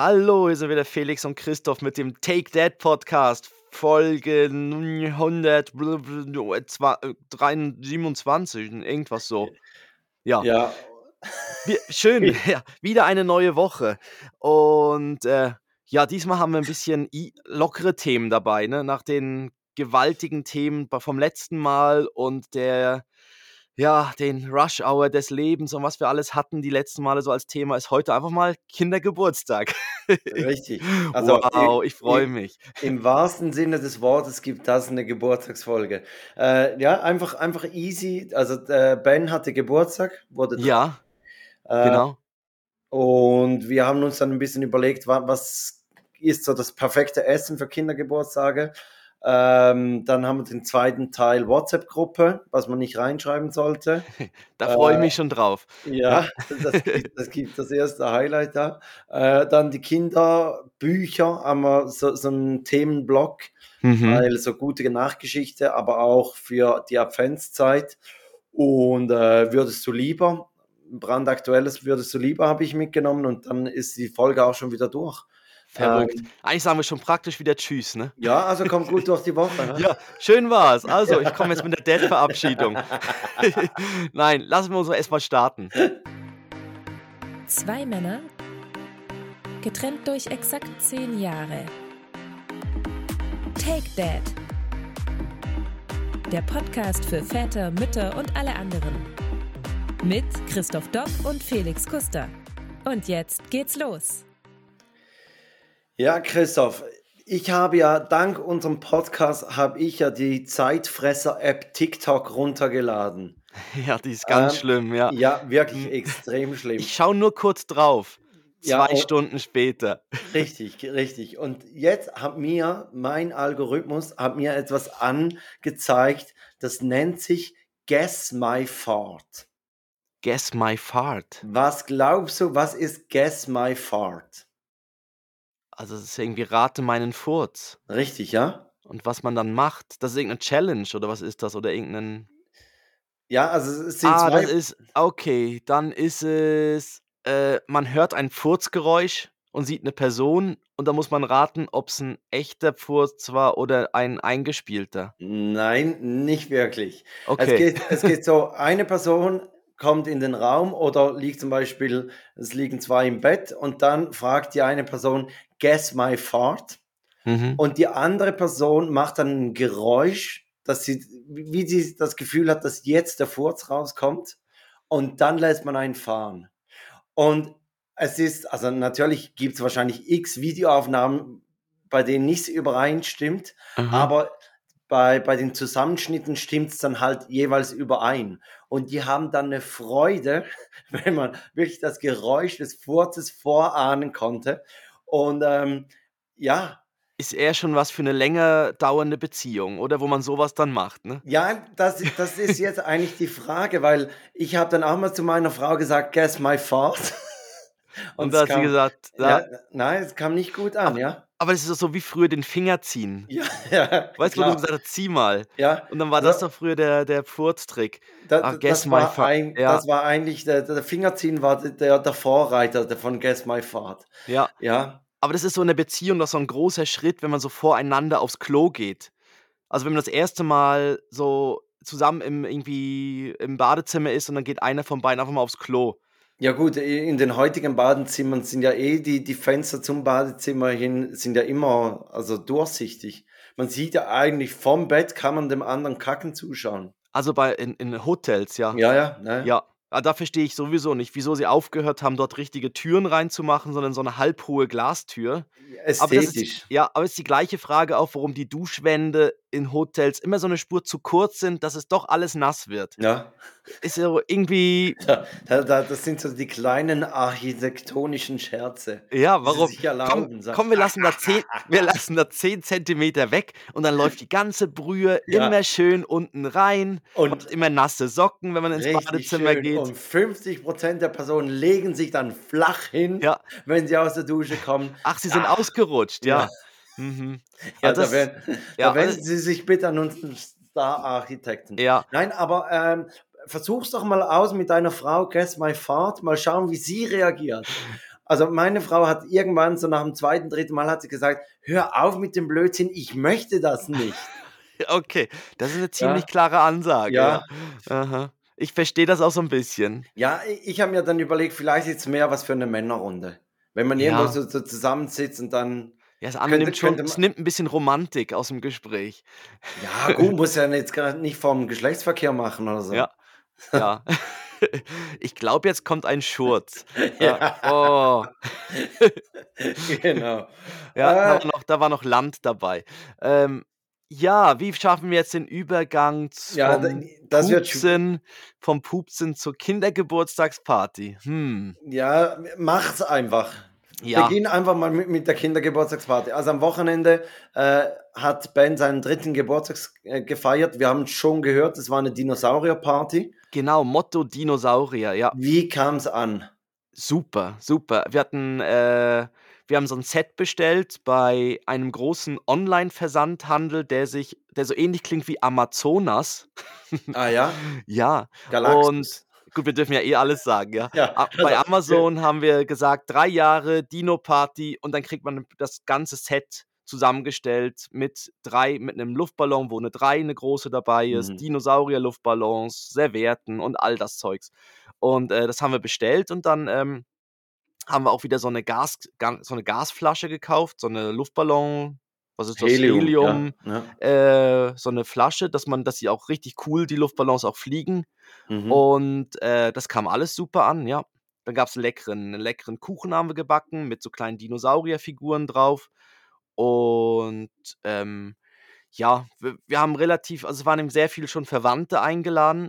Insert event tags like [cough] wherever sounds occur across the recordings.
Hallo, hier sind wieder Felix und Christoph mit dem Take That Podcast, Folge 127, irgendwas so. Ja, Ja. wir, schön, [laughs] ja, wieder eine neue Woche. Und äh, ja, diesmal haben wir ein bisschen lockere Themen dabei, ne? Nach den gewaltigen Themen vom letzten Mal und der, ja, den Rush Hour des Lebens und was wir alles hatten die letzten Male so als Thema, ist heute einfach mal Kindergeburtstag. Richtig. [laughs] Also wow, ich freue mich. Im wahrsten Sinne des Wortes gibt das eine Geburtstagsfolge. Äh, ja, einfach, einfach easy. Also äh, Ben hatte Geburtstag, wurde drei. Ja, Äh, genau. Und wir haben uns dann ein bisschen überlegt, wa- was ist so das perfekte Essen für Kindergeburtstage. Ähm, dann haben wir den zweiten Teil WhatsApp-Gruppe, was man nicht reinschreiben sollte. [laughs] Da freue ich Äh, mich schon drauf. Ja, das gibt, das gibt das erste Highlight da. Äh, dann die Kinderbücher, haben wir so, so einen Themenblock, Mhm. weil so gute Nachgeschichte, aber auch für die Adventszeit. Und äh, würdest du lieber, brandaktuelles würdest du lieber, habe ich mitgenommen und dann ist die Folge auch schon wieder durch. Verrückt. Ähm, Eigentlich sagen wir schon praktisch wieder Tschüss, ne? ja, also kommt gut durch die Woche. Ne? [laughs] Ja, schön war's. Also, ich komme jetzt mit der Dad-Verabschiedung. [laughs] Nein, lassen wir uns erstmal starten. Zwei Männer, getrennt durch exakt zehn Jahre. Take Dad. Der Podcast für Väter, Mütter und alle anderen. Mit Christoph Dopp und Felix Kuster. Und jetzt geht's los. Ja, Christoph, ich habe ja dank unserem Podcast habe ich ja die Zeitfresser-App TikTok runtergeladen. [laughs] Ja, die ist ganz Ähm, schlimm, ja. Ja, wirklich Hm. extrem schlimm. Ich schaue nur kurz drauf. Ja, Zwei und- Stunden später. [laughs] Richtig, richtig. Und jetzt hat mir mein Algorithmus hat mir etwas angezeigt, das nennt sich Guess My Fart. Guess my fart. Was glaubst du, was ist Guess My Fart? Also, das ist irgendwie Rate meinen Furz. Richtig, ja? Und was man dann macht, das ist irgendeine Challenge oder was ist das? Oder irgendein. Ja, also es sind Ah, zwei. das ist. Okay, dann ist es. Äh, man hört ein Furzgeräusch und sieht eine Person und da muss man raten, ob es ein echter Furz war oder ein eingespielter. Nein, nicht wirklich. Es Okay. geht, es geht so, [laughs] eine Person kommt in den Raum oder liegt zum Beispiel, es liegen zwei im Bett und dann fragt die eine Person, guess my fart. Mhm. Und die andere Person macht dann ein Geräusch, dass sie, wie sie das Gefühl hat, dass jetzt der Furz rauskommt. Und dann lässt man einen fahren. Und es ist, also natürlich gibt es wahrscheinlich x Videoaufnahmen, bei denen nichts übereinstimmt, Aha. aber bei, bei den Zusammenschnitten stimmt es dann halt jeweils überein. Und die haben dann eine Freude, [laughs] wenn man wirklich das Geräusch des Furzes vorahnen konnte. Und ähm, ja, Ist eher schon was für eine länger dauernde Beziehung, oder? Wo man sowas dann macht, ne? Ja, das, das ist jetzt eigentlich die Frage, weil ich habe dann auch mal zu meiner Frau gesagt, guess my fart. Und, es da hat sie kam- gesagt, ja, ja, nein, es kam nicht gut an, ja. Aber das ist doch so wie früher den Finger ziehen. [laughs] Ja, ja, Weißt du, wo du gesagt hast, zieh mal. ja, Und dann war das Also- doch früher der, der Furztrick. da, da- guess das, my war ein, Ja. das war eigentlich, der, der Fingerziehen war der, der Vorreiter der von Guess My Fart. Ja. Ja, Aber das ist so in der Beziehung doch so ein großer Schritt, wenn man so voreinander aufs Klo geht. Also wenn man das erste Mal so zusammen im, irgendwie im Badezimmer ist und dann geht einer von beiden einfach mal aufs Klo. Ja gut, in den heutigen Badezimmern sind ja eh die, die Fenster zum Badezimmer hin, sind ja immer also durchsichtig. Man sieht ja eigentlich vom Bett, kann man dem anderen Kacken zuschauen. Also bei in, in Hotels, ja. Ja, ja, ne? Ja. Ah, da verstehe ich sowieso nicht, wieso sie aufgehört haben, dort richtige Türen reinzumachen, sondern so eine halbhohe Glastür. Aber das ist, Ästhetisch. ja, aber es ist die gleiche Frage auch, warum die Duschwände in Hotels immer so eine Spur zu kurz sind, dass es doch alles nass wird. Ja, Ist ja irgendwie, [laughs] da, das sind so die kleinen architektonischen Scherze. ja, warum? erlauben, Komm, komm, wir lassen da [laughs] 10, wir lassen da 10 Zentimeter weg und dann läuft die ganze Brühe Ja. immer schön unten rein Und immer nasse Socken, wenn man ins Badezimmer schön. geht. Und 50% der Personen legen sich dann flach hin, Ja. wenn sie aus der Dusche kommen. Ach, sie sind Ah. ausgerutscht, ja. [laughs] Ja. Mhm. [laughs] Ja, Ja, das- da, werden, ja, da wenden also- sie sich bitte an unseren Star-Architekten. Ja, Nein, aber ähm, versuch's doch mal aus mit deiner Frau, Guess My Fart, mal schauen, wie sie reagiert. Also meine Frau hat irgendwann so nach dem zweiten, dritten Mal hat sie gesagt, hör auf mit dem Blödsinn, ich möchte das nicht. [laughs] Okay, das ist eine ziemlich Ja. klare Ansage. Ja. Ja. Aha. Ich verstehe das auch so ein bisschen. Ja, ich, ich habe mir dann überlegt, vielleicht ist es mehr was für eine Männerrunde. Wenn man Ja. irgendwo so, so zusammensitzt und dann, Ja, es annimmt Könnte- schon, könnte es nimmt ein bisschen Romantik aus dem Gespräch. ja gut, muss ja jetzt gerade nicht vom Geschlechtsverkehr machen oder so. Ja. Ja. [laughs] Ich glaube, jetzt kommt ein Schurz. [laughs] Ja. Oh. [laughs] genau. Ja, da Äh. war noch, da war noch Land dabei. Ähm, ja, wie schaffen wir jetzt den Übergang Ja, vom das Pupsen, vom Pupsen zur Kindergeburtstagsparty? Hm. Ja, macht's einfach. Ja. Beginn einfach mal mit, mit der Kindergeburtstagsparty. Also am Wochenende äh, hat Ben seinen dritten Geburtstag äh, gefeiert. Wir haben schon gehört, es war eine Dinosaurierparty. Genau, Motto Dinosaurier, ja. Wie kam's an? Super, super. Wir hatten, äh, wir haben so ein Set bestellt bei einem großen Online-Versandhandel, der sich, der so ähnlich klingt wie Amazonas. Ah ja, [laughs] Ja, Galaxus. Gut, wir dürfen ja eh alles sagen, ja. Ja, A- Bei [laughs] also, Amazon haben wir gesagt, drei Jahre Dino-Party und dann kriegt man das ganze Set zusammengestellt mit drei, mit einem Luftballon, wo eine drei, eine große dabei ist, Mhm. Dinosaurier-Luftballons, Servietten und all das Zeugs. Und äh, das haben wir bestellt und dann ähm, haben wir auch wieder so eine, Gas, Ga- so eine Gasflasche gekauft, so eine Luftballon, was ist das? Helium, Ja, ja. äh, so eine Flasche, dass man, dass sie auch richtig cool, die Luftballons auch fliegen. Mhm. Und äh, das kam alles super an, ja. Dann gab es leckeren, einen leckeren Kuchen haben wir gebacken mit so kleinen Dinosaurierfiguren drauf. Und ähm, ja, wir, wir haben relativ, also es waren eben sehr viele schon Verwandte eingeladen.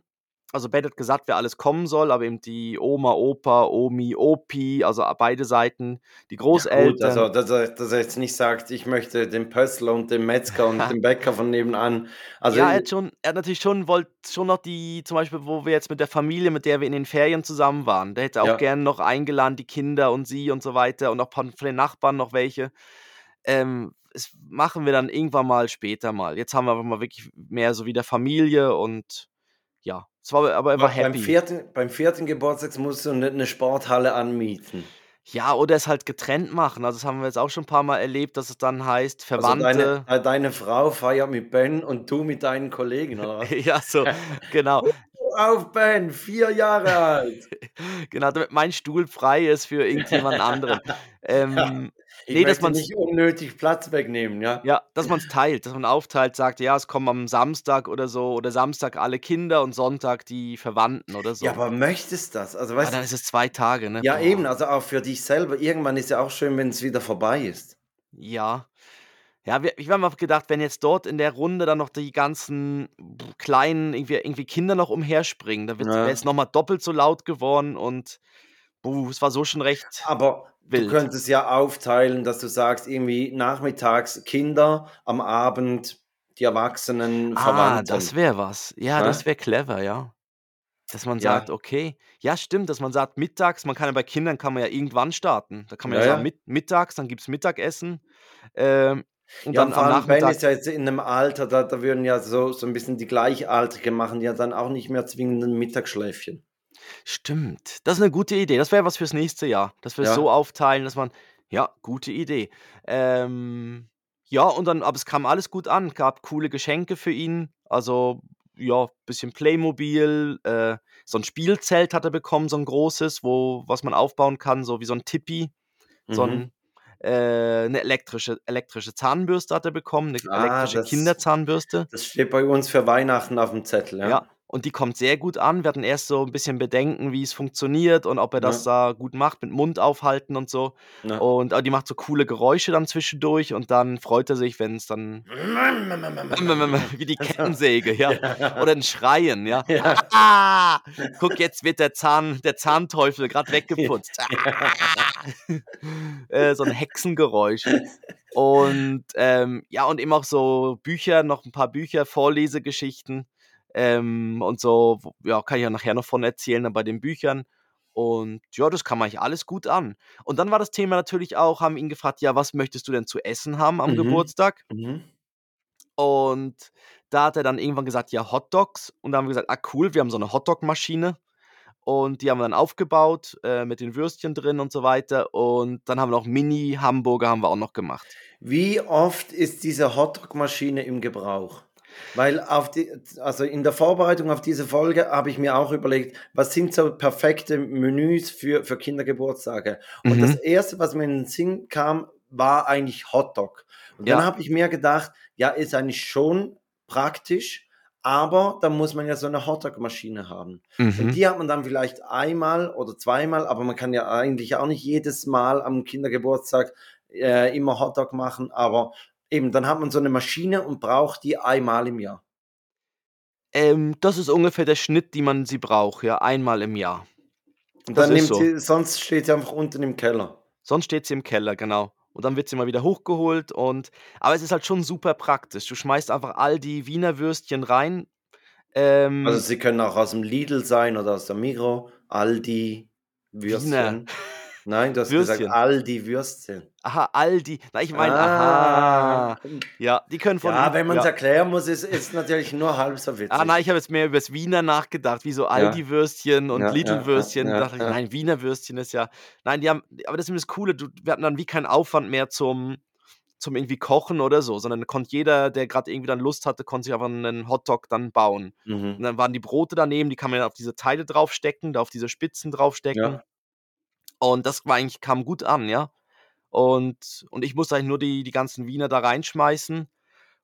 Also Ben hat gesagt, wer alles kommen soll, aber eben die Oma, Opa, Omi, Opi, also beide Seiten, die Ja, Großeltern. gut, also dass er, dass er jetzt nicht sagt, ich möchte den Pössler und den Metzger und [laughs] den Bäcker von nebenan. Also ja, er hat, schon, er hat natürlich schon, wollte schon noch die, zum Beispiel, wo wir jetzt mit der Familie, mit der wir in den Ferien zusammen waren, der hätte auch Ja. gerne noch eingeladen, die Kinder und sie und so weiter und auch von den Nachbarn noch welche. Ähm, das machen wir dann irgendwann mal später mal. Jetzt haben wir aber mal wirklich mehr so wie der Familie und ja, es war aber er war aber beim, happy. vierten, beim vierten Geburtstag musst du eine, eine Sporthalle anmieten. Ja, oder es halt getrennt machen. Also das haben wir jetzt auch schon ein paar Mal erlebt, dass es dann heißt, Also Verwandte. deine, äh, deine Frau feiert mit Ben und du mit deinen Kollegen, oder was? [laughs] ja, so, genau. Auf Ben, vier Jahre alt. [laughs] Genau, damit mein Stuhl frei ist für irgendjemand anderen. [laughs] Ähm, Ich Nee, dass man's- nicht unnötig Platz wegnehmen, ja? Ja, dass man es teilt, dass man aufteilt, sagt, ja, es kommen am Samstag oder so, oder Samstag alle Kinder und Sonntag die Verwandten oder so. Ja, aber möchtest das? Also weißt dann ist es zwei Tage, ne? ja Boah. eben, also auch für dich selber. Irgendwann ist ja auch schön, wenn es wieder vorbei ist. Ja. Ja, ich habe mir gedacht, wenn jetzt dort in der Runde dann noch die ganzen kleinen irgendwie, irgendwie Kinder noch umherspringen, dann Ja. wäre es nochmal doppelt so laut geworden und buh, es war so schon recht. Aber Wild. du könntest ja aufteilen, dass du sagst, irgendwie nachmittags Kinder, am Abend die Erwachsenen, Ah, Verwandten. das wäre was. Ja, Ne? das wäre clever, ja. Dass man Ja. sagt, okay, ja, stimmt, dass man sagt, mittags, man kann ja bei Kindern kann man ja irgendwann starten. Da kann man ja, Ja, sagen, ja. mit, mittags, dann gibt es Mittagessen. Ähm, und ja, dann vor allem Ben ist ja jetzt in einem Alter, da, da würden ja so, so ein bisschen die Gleichaltrigen machen, ja dann auch nicht mehr zwingend ein Mittagsschläfchen. Stimmt. Das ist eine gute Idee. Das wäre was fürs nächste Jahr. Dass wir es Ja. so aufteilen, dass man. Ja, gute Idee. Ähm, ja, und dann, aber es kam alles gut an. Gab coole Geschenke für ihn. Also, ja, bisschen Playmobil. Äh, so ein Spielzelt hat er bekommen, so ein großes, wo, was man aufbauen kann, so wie so ein Tippi. So Mhm. ein, äh, eine elektrische, elektrische Zahnbürste hat er bekommen, eine Ah, elektrische das- Kinderzahnbürste. Das steht bei uns für Weihnachten auf dem Zettel, ja. Ja, und die kommt sehr gut an. Wir hatten erst so ein bisschen Bedenken, wie es funktioniert und ob er das da gut macht, mit Mund aufhalten und so. Ja. Und die macht so coole Geräusche dann zwischendurch und dann freut er sich, wenn es dann [laughs] wie die [laughs] Kettensäge, ja. Oder ein Schreien, ja. Ja. Ah, guck, jetzt wird der Zahn, der Zahnteufel gerade weggeputzt. äh, so ein Hexengeräusch. [laughs] Und ähm, ja, und eben auch so Bücher, noch ein paar Bücher, Vorlesegeschichten ähm, und so, ja, kann ich ja nachher noch von erzählen, dann bei den Büchern. Und ja, das kam eigentlich alles gut an. Und dann war das Thema natürlich auch, haben ihn gefragt, ja, was möchtest du denn zu essen haben am Mhm. Geburtstag? Mhm. Und da hat er dann irgendwann gesagt, ja, Hot Dogs. Und da haben wir gesagt, ah cool, wir haben so eine Hotdog-Maschine. und die haben wir dann aufgebaut, äh, mit den Würstchen drin und so weiter und dann haben wir noch Mini-Hamburger haben wir auch noch gemacht. Wie oft ist diese Hotdog-Maschine im Gebrauch? Weil auf die, also in der Vorbereitung auf diese Folge habe ich mir auch überlegt, was sind so perfekte Menüs für, für Kindergeburtstage? Und Mhm. das erste, was mir in den Sinn kam, war eigentlich Hotdog. Und dann Ja. habe ich mir gedacht, ja, ist eigentlich schon praktisch, aber da muss man ja so eine Hotdog-Maschine haben. Und Mhm. die hat man dann vielleicht einmal oder zweimal, aber man kann ja eigentlich auch nicht jedes Mal am Kindergeburtstag äh, immer Hotdog machen, aber eben, dann hat man so eine Maschine und braucht die einmal im Jahr. Ähm, das ist ungefähr der Schnitt, die man sie braucht, ja, einmal im Jahr. Und Das dann nimmt so. sie, sonst steht sie einfach unten im Keller. Sonst steht sie im Keller, genau. Und dann wird sie mal wieder hochgeholt und aber es ist halt schon super praktisch. Du schmeißt einfach all die Wiener Würstchen rein. Ähm, Also sie können auch aus dem Lidl sein oder aus der Migro, Aldi, Wiener. Würstchen. [laughs] Nein, du hast Würstchen. gesagt Aldi Würstchen. aha, Aldi. Na, ich meine, Ah. aha. Ja, die können von Ja, wenn man es ja. erklären muss, ist es natürlich nur halb so witzig. Ah, nein, ich habe jetzt mehr über das Wiener nachgedacht, wie so Aldi-Würstchen und Ja, ja, Lidl-Würstchen. ja, Da ja, dachte ich, nein, Wiener Würstchen ist ja. Nein, die haben, aber das ist das Coole, du, wir hatten dann wie keinen Aufwand mehr zum, zum irgendwie Kochen oder so, sondern konnte jeder, der gerade irgendwie dann Lust hatte, konnte sich einfach einen Hotdog dann bauen. Und Mhm. dann waren die Brote daneben, die kann man auf diese Teile draufstecken, da auf diese Spitzen draufstecken. Ja. Und das war eigentlich, kam gut an, ja. Und, und ich musste eigentlich nur die, die ganzen Wiener da reinschmeißen.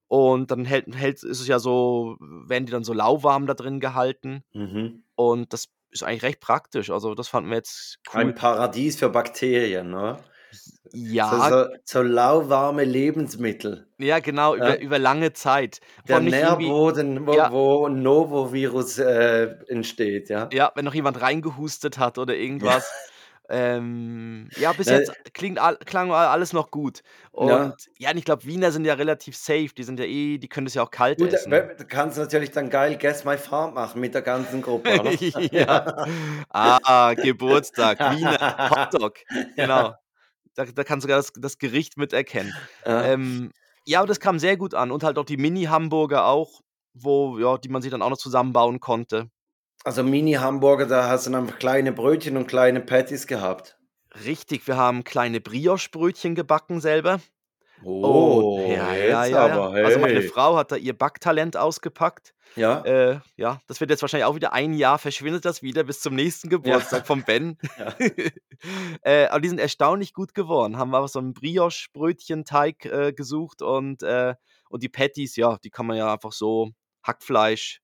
Und dann hält, hält, ist es ja so, werden die dann so lauwarm da drin gehalten. Mhm. Und das ist eigentlich recht praktisch. Also, das fanden wir jetzt cool. Ein Paradies für Bakterien, oder? Ja, So, so, so lauwarme Lebensmittel. ja, genau, Ja. über, über lange Zeit. Der Nährboden, wo, Ja. wo ein Novovirus äh, entsteht, ja. Ja, wenn noch jemand reingehustet hat oder irgendwas. Ähm, ja, bis jetzt klingt klang all- alles noch gut. Und Ja. ja, und ich glaube, Wiener sind ja relativ safe. Die sind ja eh, die können das ja auch kalt Gut, essen. äh, du kannst natürlich dann geil Guess My Farm machen mit der ganzen Gruppe, oder? [laughs] ja. Ah, Geburtstag, [laughs] Wiener, Hotdog. Genau. Da, da kannst du sogar das, das Gericht miterkennen. Ja. Ähm, ja, aber das kam sehr gut an. Und halt auch die Mini-Hamburger auch, wo, ja, die man sich dann auch noch zusammenbauen konnte. Also Mini-Hamburger, da hast du dann einfach kleine Brötchen und kleine Patties gehabt. Richtig, wir haben kleine Brioche-Brötchen gebacken selber. Oh, Und ja, ja, ja, ja. aber, hey. Also meine Frau hat da ihr Backtalent ausgepackt. Ja, Äh, ja, das wird jetzt wahrscheinlich auch wieder ein Jahr, verschwindet das wieder bis zum nächsten Geburtstag vom Ben. [laughs] Ja. [laughs] äh, aber die sind erstaunlich gut geworden. Haben wir so einen Brioche-Brötchen-Teig äh, gesucht und, äh, und die Patties, ja, die kann man ja einfach so Hackfleisch.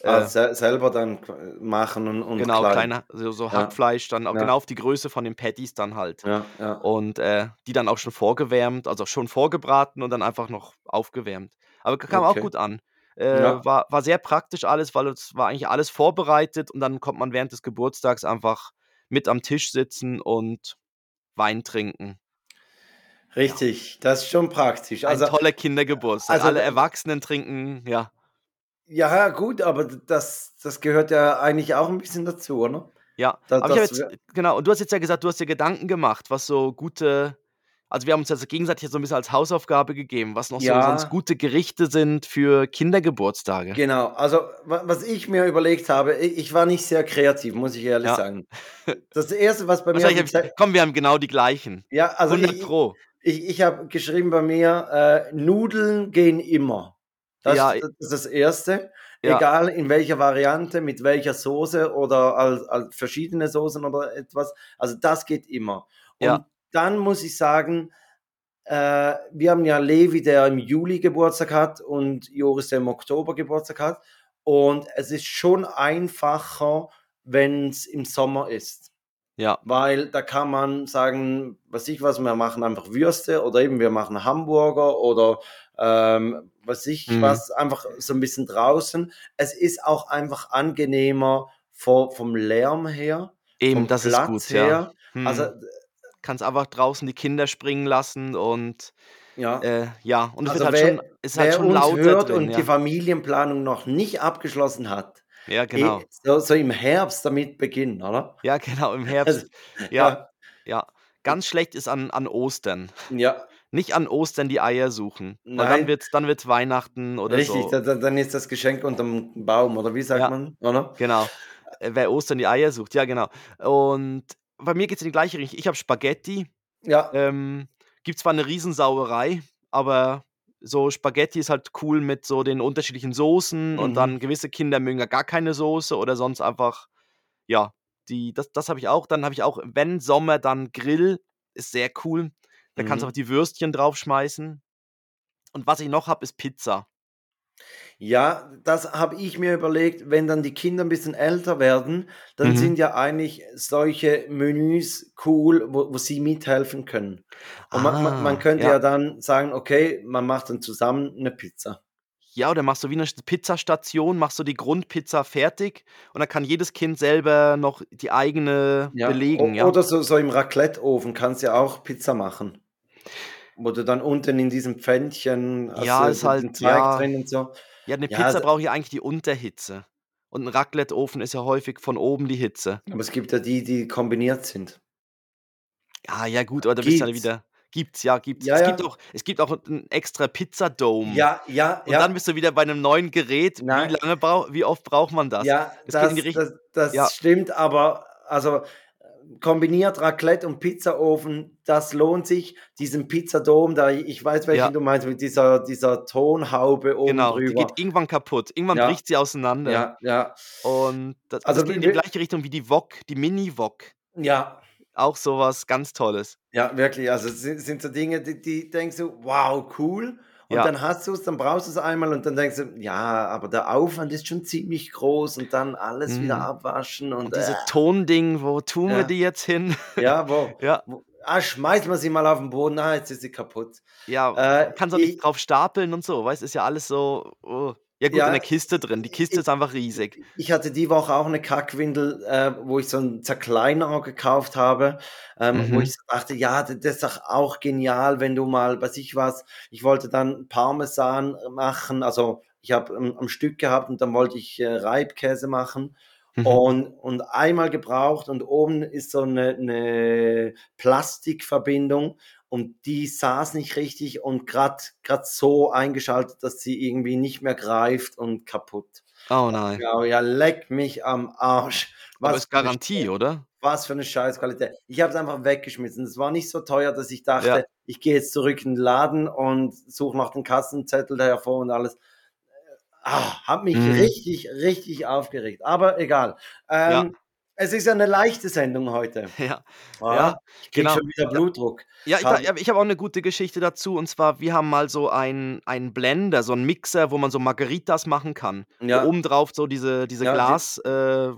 Äh, ah, se selber dann machen und, und genau, klein. kleine, so, so Ja. Hackfleisch, dann auch Ja. genau auf die Größe von den Patties dann halt. Ja, ja. Und äh, die dann auch schon vorgewärmt, also schon vorgebraten und dann einfach noch aufgewärmt. Aber kam Okay. auch gut an. Äh, Ja. war, war sehr praktisch alles, weil es war eigentlich alles vorbereitet und dann kommt man während des Geburtstags einfach mit am Tisch sitzen und Wein trinken. Richtig, das ist schon praktisch. Ein Also, toller Kindergeburtstag. also Alle Erwachsenen trinken, ja. Ja, gut, aber das, das gehört ja eigentlich auch ein bisschen dazu, oder? Ja, Da- aber ich habe jetzt, genau, und du hast jetzt ja gesagt, du hast dir Gedanken gemacht, was so gute, also wir haben uns jetzt gegenseitig so ein bisschen als Hausaufgabe gegeben, was noch so Ja. sonst gute Gerichte sind für Kindergeburtstage. Genau, also wa- was ich mir überlegt habe, ich, war nicht sehr kreativ, muss ich ehrlich Ja. sagen. [laughs] Das erste, was bei mir hab komm, wir haben genau die gleichen. ja, also 100 ich, Pro. ich, ich habe geschrieben bei mir, äh, Nudeln gehen immer. Das, Ja, das ist das Erste. Ja. Egal in welcher Variante, mit welcher Soße oder als, als verschiedene Soßen oder etwas. Also das geht immer. Und Ja. dann muss ich sagen, äh, wir haben ja Levi, der im Juli Geburtstag hat und Joris, der im Oktober Geburtstag hat. Und es ist schon einfacher, wenn es im Sommer ist Ja, weil da kann man sagen, was ich was, wir machen einfach Würste oder eben wir machen Hamburger oder ähm, was ich Mhm. was, einfach so ein bisschen draußen. Es ist auch einfach angenehmer vor, vom Lärm her, eben, vom das ist Platz gut, her. ja. Hm. Also kannst einfach draußen die Kinder springen lassen und ja, äh, ja, und es Also wird halt wer- schon, ist halt schon lauter hört drin. und die Ja, Familienplanung noch nicht abgeschlossen hat, ja genau. eh, so, so im Herbst damit beginnen, oder? Ja, [laughs] genau, im Herbst. Also, Ja, ja. Ganz schlecht ist an, an Ostern. ja, Nicht an Ostern die Eier suchen. Weil dann Nein. wird dann wird's Weihnachten oder richtig, so. da, dann ist das Geschenk unterm Baum, oder wie sagt Ja. man, oder? Genau. Äh, wer Ostern die Eier sucht, ja genau. Und bei mir geht's in die gleiche Richtung. Ich habe Spaghetti. Ja. Ähm, gibt zwar 'ne Riesensauerei, aber so Spaghetti ist halt cool mit so den unterschiedlichen Soßen und Mhm. dann gewisse Kinder mögen ja gar keine Soße oder sonst einfach ja, die das das habe ich auch. Dann habe ich auch, wenn Sommer, dann Grill, ist sehr cool. Da kannst du Mhm. auch die Würstchen draufschmeißen. Und was ich noch habe, ist Pizza. Ja, das habe ich mir überlegt, wenn dann die Kinder 'n bisschen älter werden, dann Mhm. sind ja eigentlich solche Menüs cool, wo wo sie mithelfen können. Und man man man Ah, könnte ja. ja dann sagen, okay, man macht dann zusammen 'ne Pizza. Ja, oder machst du wie 'ne St Pizzastation, machst du die Grundpizza fertig und dann kann jedes Kind selber noch die eigene Ja, belegen, o ja? oder so so im Racletteofen kannst du ja auch Pizza machen. Wo du dann unten in diesem Pfännchen hast Ja, ist halt Teig ja. drin und so. Ja, 'ne Ja, Pizza d braucht ja eigentlich die Unterhitze. Und 'n Racletteofen ist ja häufig von oben die Hitze. Aber es gibt ja die, die kombiniert sind. Ah, ja gut, aber da bist du ja wieder gibt's, ja, gibt's. Ja, Es gibt ja. auch es gibt auch 'n extra Pizzadome. Ja, ja, Und dann ja. bist du wieder bei 'nem neuen Gerät. Wie lange brau wie oft braucht man das? Ja, das das das ja. stimmt, aber also, kombiniert Raclette und Pizzaofen, das lohnt sich. Diesen Pizzadome da, ich weiß, welchen Ja. du meinst, mit dieser dieser Tonhaube oben Genau, die drüber. geht irgendwann kaputt. Irgendwann Ja. bricht sie auseinander. Ja, ja. Und das Also das geht in die gleiche Richtung wie die Wok, die Mini-Wok. Ja. Auch so was ganz Tolles. Ja, wirklich. Also, es sind sind so Dinge, die die denkst du: „Wow, cool.“ Und Ja. dann hast du's, dann brauchst du's einmal und dann denkst du: „Ja, aber der Aufwand ist schon ziemlich groß“ und dann alles wieder Mhm. abwaschen und, Und diese äh. Tonding, wo tun wir Ja. die jetzt hin? Ja, wo [laughs] Ja. wo ah, schmeißen wir sie mal auf 'n Boden, ah, jetzt ist sie kaputt. Ja, Äh, kannst auch nicht drauf stapeln und so, weißt? Ist ja alles so, oh. Ja gut, in Ja, der Kiste drin. Die Kiste i ist einfach riesig. ich hatte die Woche auch 'ne Kackwindel, äh, wo ich so 'n Zerkleinerer gekauft habe, ähm, wo Mhm. ich so dachte: „Ja, das ist doch auch genial, wenn du mal“ weiß ich was, ich wollte dann Parmesan machen, also, ich habe 'n am Stück gehabt und dann wollte ich, äh, Reibkäse machen Mhm. und und einmal gebraucht und oben ist so 'ne 'ne Plastikverbindung und die saß nicht richtig und grad grad so eingeschaltet, dass sie irgendwie nicht mehr greift und kaputt. Oh nein. Ja, ja, leck mich am Arsch. Aber Was ist für 'ne Garantie, oder? was für 'ne Scheißqualität. Ich habe es einfach weggeschmissen. Es war nicht so teuer, dass ich Ja. dachte, ich gehe jetzt zurück in den Laden und suche noch den Kassenzettel da hervor und alles. Ah, hat mich Mhm. richtig, richtig aufgeregt, aber egal. Ja. Ähm, es ist ja 'ne leichte Sendung heute. [laughs] Ja. Ah, Ja, genau. schon wieder Ja. Blutdruck. Ja, ich Haben ja, ich habe auch 'ne gute Geschichte dazu und zwar, wir haben mal so einen einen Blender, so 'n Mixer, wo man so Margaritas machen kann. Ja. oben drauf so diese diese Ja, die Glas äh,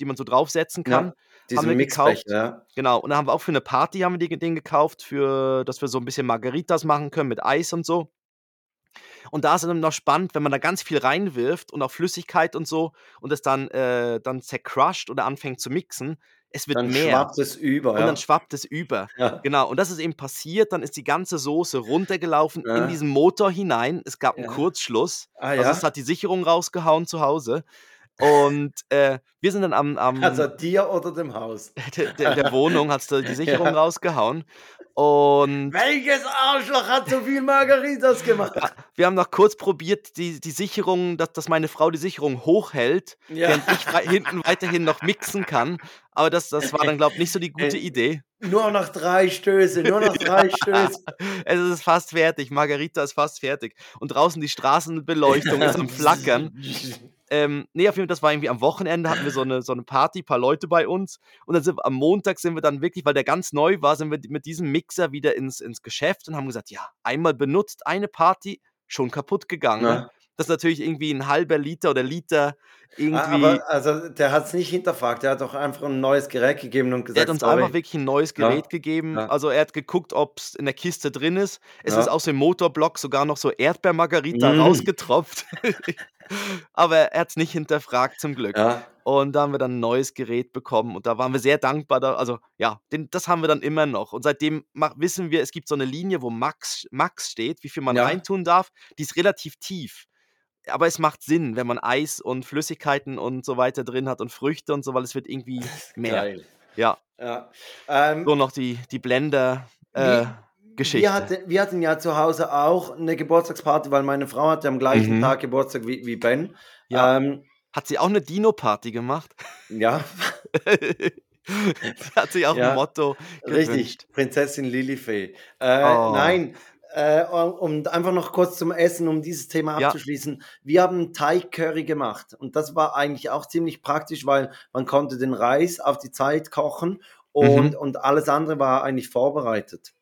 die man so draufsetzen kann, Ja, haben diesen wir Mixbecher, gekauft. ja. Genau, und dann haben wir auch für 'ne Party haben wir die den gekauft, für dass wir so 'n bisschen Margaritas machen können mit Eis und so. Und da ist es dann noch spannend, wenn man da ganz viel reinwirft und auch Flüssigkeit und so und es dann äh, dann zercrusht oder anfängt zu mixen, es wird Dann mehr. schwappt es über, Und dann ja. schwappt es über. [laughs] Ja. Genau, und das ist eben passiert, dann ist die ganze Soße runtergelaufen in Ja. diesen Motor hinein. Es gab 'n Ja. Kurzschluss. Ah, Also, es hat die Sicherung rausgehauen zu Hause. Und, äh, wir sind dann am Also, am dir oder dem Haus? [laughs] der der der Wohnung hat's da die [laughs] Sicherung Ja. rausgehauen. Und Welches Arschloch hat so viel Margaritas gemacht? ja, wir haben noch kurz probiert, die die Sicherung dass dass meine Frau die Sicherung hochhält, Ja. während ich hinten weiterhin noch mixen kann. Aber das das war dann, glaube ich, nicht so die gute Äh, Idee. nur noch 3 Stöße, nur noch [laughs] 3 Stöße. Es ist fast fertig. Margarita ist fast fertig. Und draußen die Straßenbeleuchtung ist am Flackern. Ähm, ne, auf jeden Fall, das war irgendwie am Wochenende hatten wir so 'ne so 'ne Party, paar Leute bei uns. Und dann sind wir am Montag sind wir dann wirklich, weil der ganz neu war, sind wir mit diesem Mixer wieder ins ins Geschäft und haben gesagt: „Ja, einmal benutzt, eine Party, schon kaputt gegangen“, ne? Ja. Das ist natürlich irgendwie 'n 1/2 Liter oder Liter Ah, irgendwie aber also, der hat's nicht hinterfragt. Der hat doch einfach 'n neues Gerät gegeben und Der hat gesagt: uns einfach „Sorry.“ wirklich 'n neues Ja, Gerät gegeben. ja. Also, er hat geguckt, ob's in der Kiste drin ist. Es ist Ja. aus dem Motorblock sogar noch so Erdbeer-Margarita Mm. rausgetropft. [laughs] Aber er hat's nicht hinterfragt zum Glück. Ja. Und da haben wir dann 'n neues Gerät bekommen und da waren wir sehr dankbar da also, ja, den das haben wir dann immer noch. Und seitdem mach wissen wir, es gibt so 'ne Linie, wo Max Max steht, wie viel man Ja. reintun darf. Die ist relativ tief. Aber es macht Sinn, wenn man Eis und Flüssigkeiten und so weiter drin hat und Früchte und so, weil es wird irgendwie [laughs] mehr. Geil. Ja. Ja. Ähm So noch die die Blender äh, Geschichte. wir hatten wir hatten ja zu Hause auch 'ne Geburtstagsparty, weil meine Frau hatte am gleichen Mhm. Tag Geburtstag wie wie Ben. Ja. Ähm, Hat sie auch eine Dino-Party gemacht? Ja. [laughs] hat sich auch Ja, ein Motto Richtig, gewünscht. Prinzessin Lilifee. Äh, Oh. Nein, äh, um einfach noch kurz zum Essen, um dieses Thema Ja. abzuschließen. Wir haben einen Teig-Curry gemacht und das war eigentlich auch ziemlich praktisch, weil man konnte den Reis auf die Zeit kochen und, Mhm. und alles andere war eigentlich vorbereitet.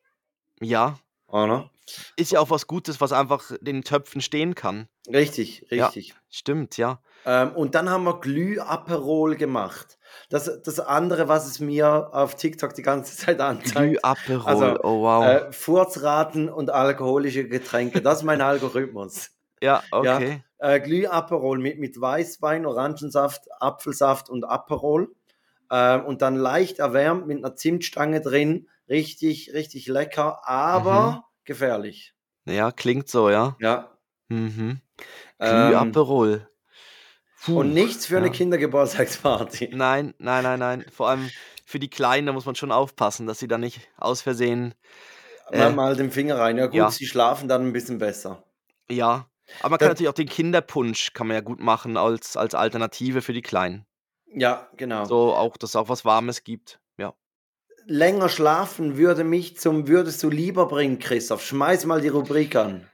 Ja, Oder? ist ja auch was Gutes, was einfach in den Töpfen stehen kann. Richtig, Ja. richtig. Stimmt, ja. Ähm, und dann haben wir Glüh-Aperol gemacht. Das, das andere, was es mir auf TikTok die ganze [laughs] Zeit anzeigt. Glüh-Aperol, Also, oh wow. Äh, Furzraten und alkoholische Getränke, das ist mein [laughs] Algorithmus. ja, okay. Äh, Glüh-Aperol mit, mit Weißwein, Orangensaft, Apfelsaft und Aperol. Ähm, und dann leicht erwärmt mit einer Zimtstange drin. Richtig, richtig lecker, aber Mhm. gefährlich. Ja, klingt so, ja. Ja. Mhm. Ähm. Puh, und nichts für eine ja. Kindergeburtstagsparty. [laughs] Nein, nein, nein, nein. Vor allem für die Kleinen, da muss man schon aufpassen, dass sie da nicht aus Versehen. Mal, Äh, mal den Finger rein. Ja gut, ja. sie schlafen dann ein bisschen besser. ja. Aber man kann Das- natürlich auch den Kinderpunsch kann man ja gut machen als, als Alternative für die Kleinen. Ja, genau. So auch, dass es auch was Warmes gibt. Länger schlafen würde mich zum Würdest du lieber bringen, Christoph. Schmeiß mal die Rubrik an.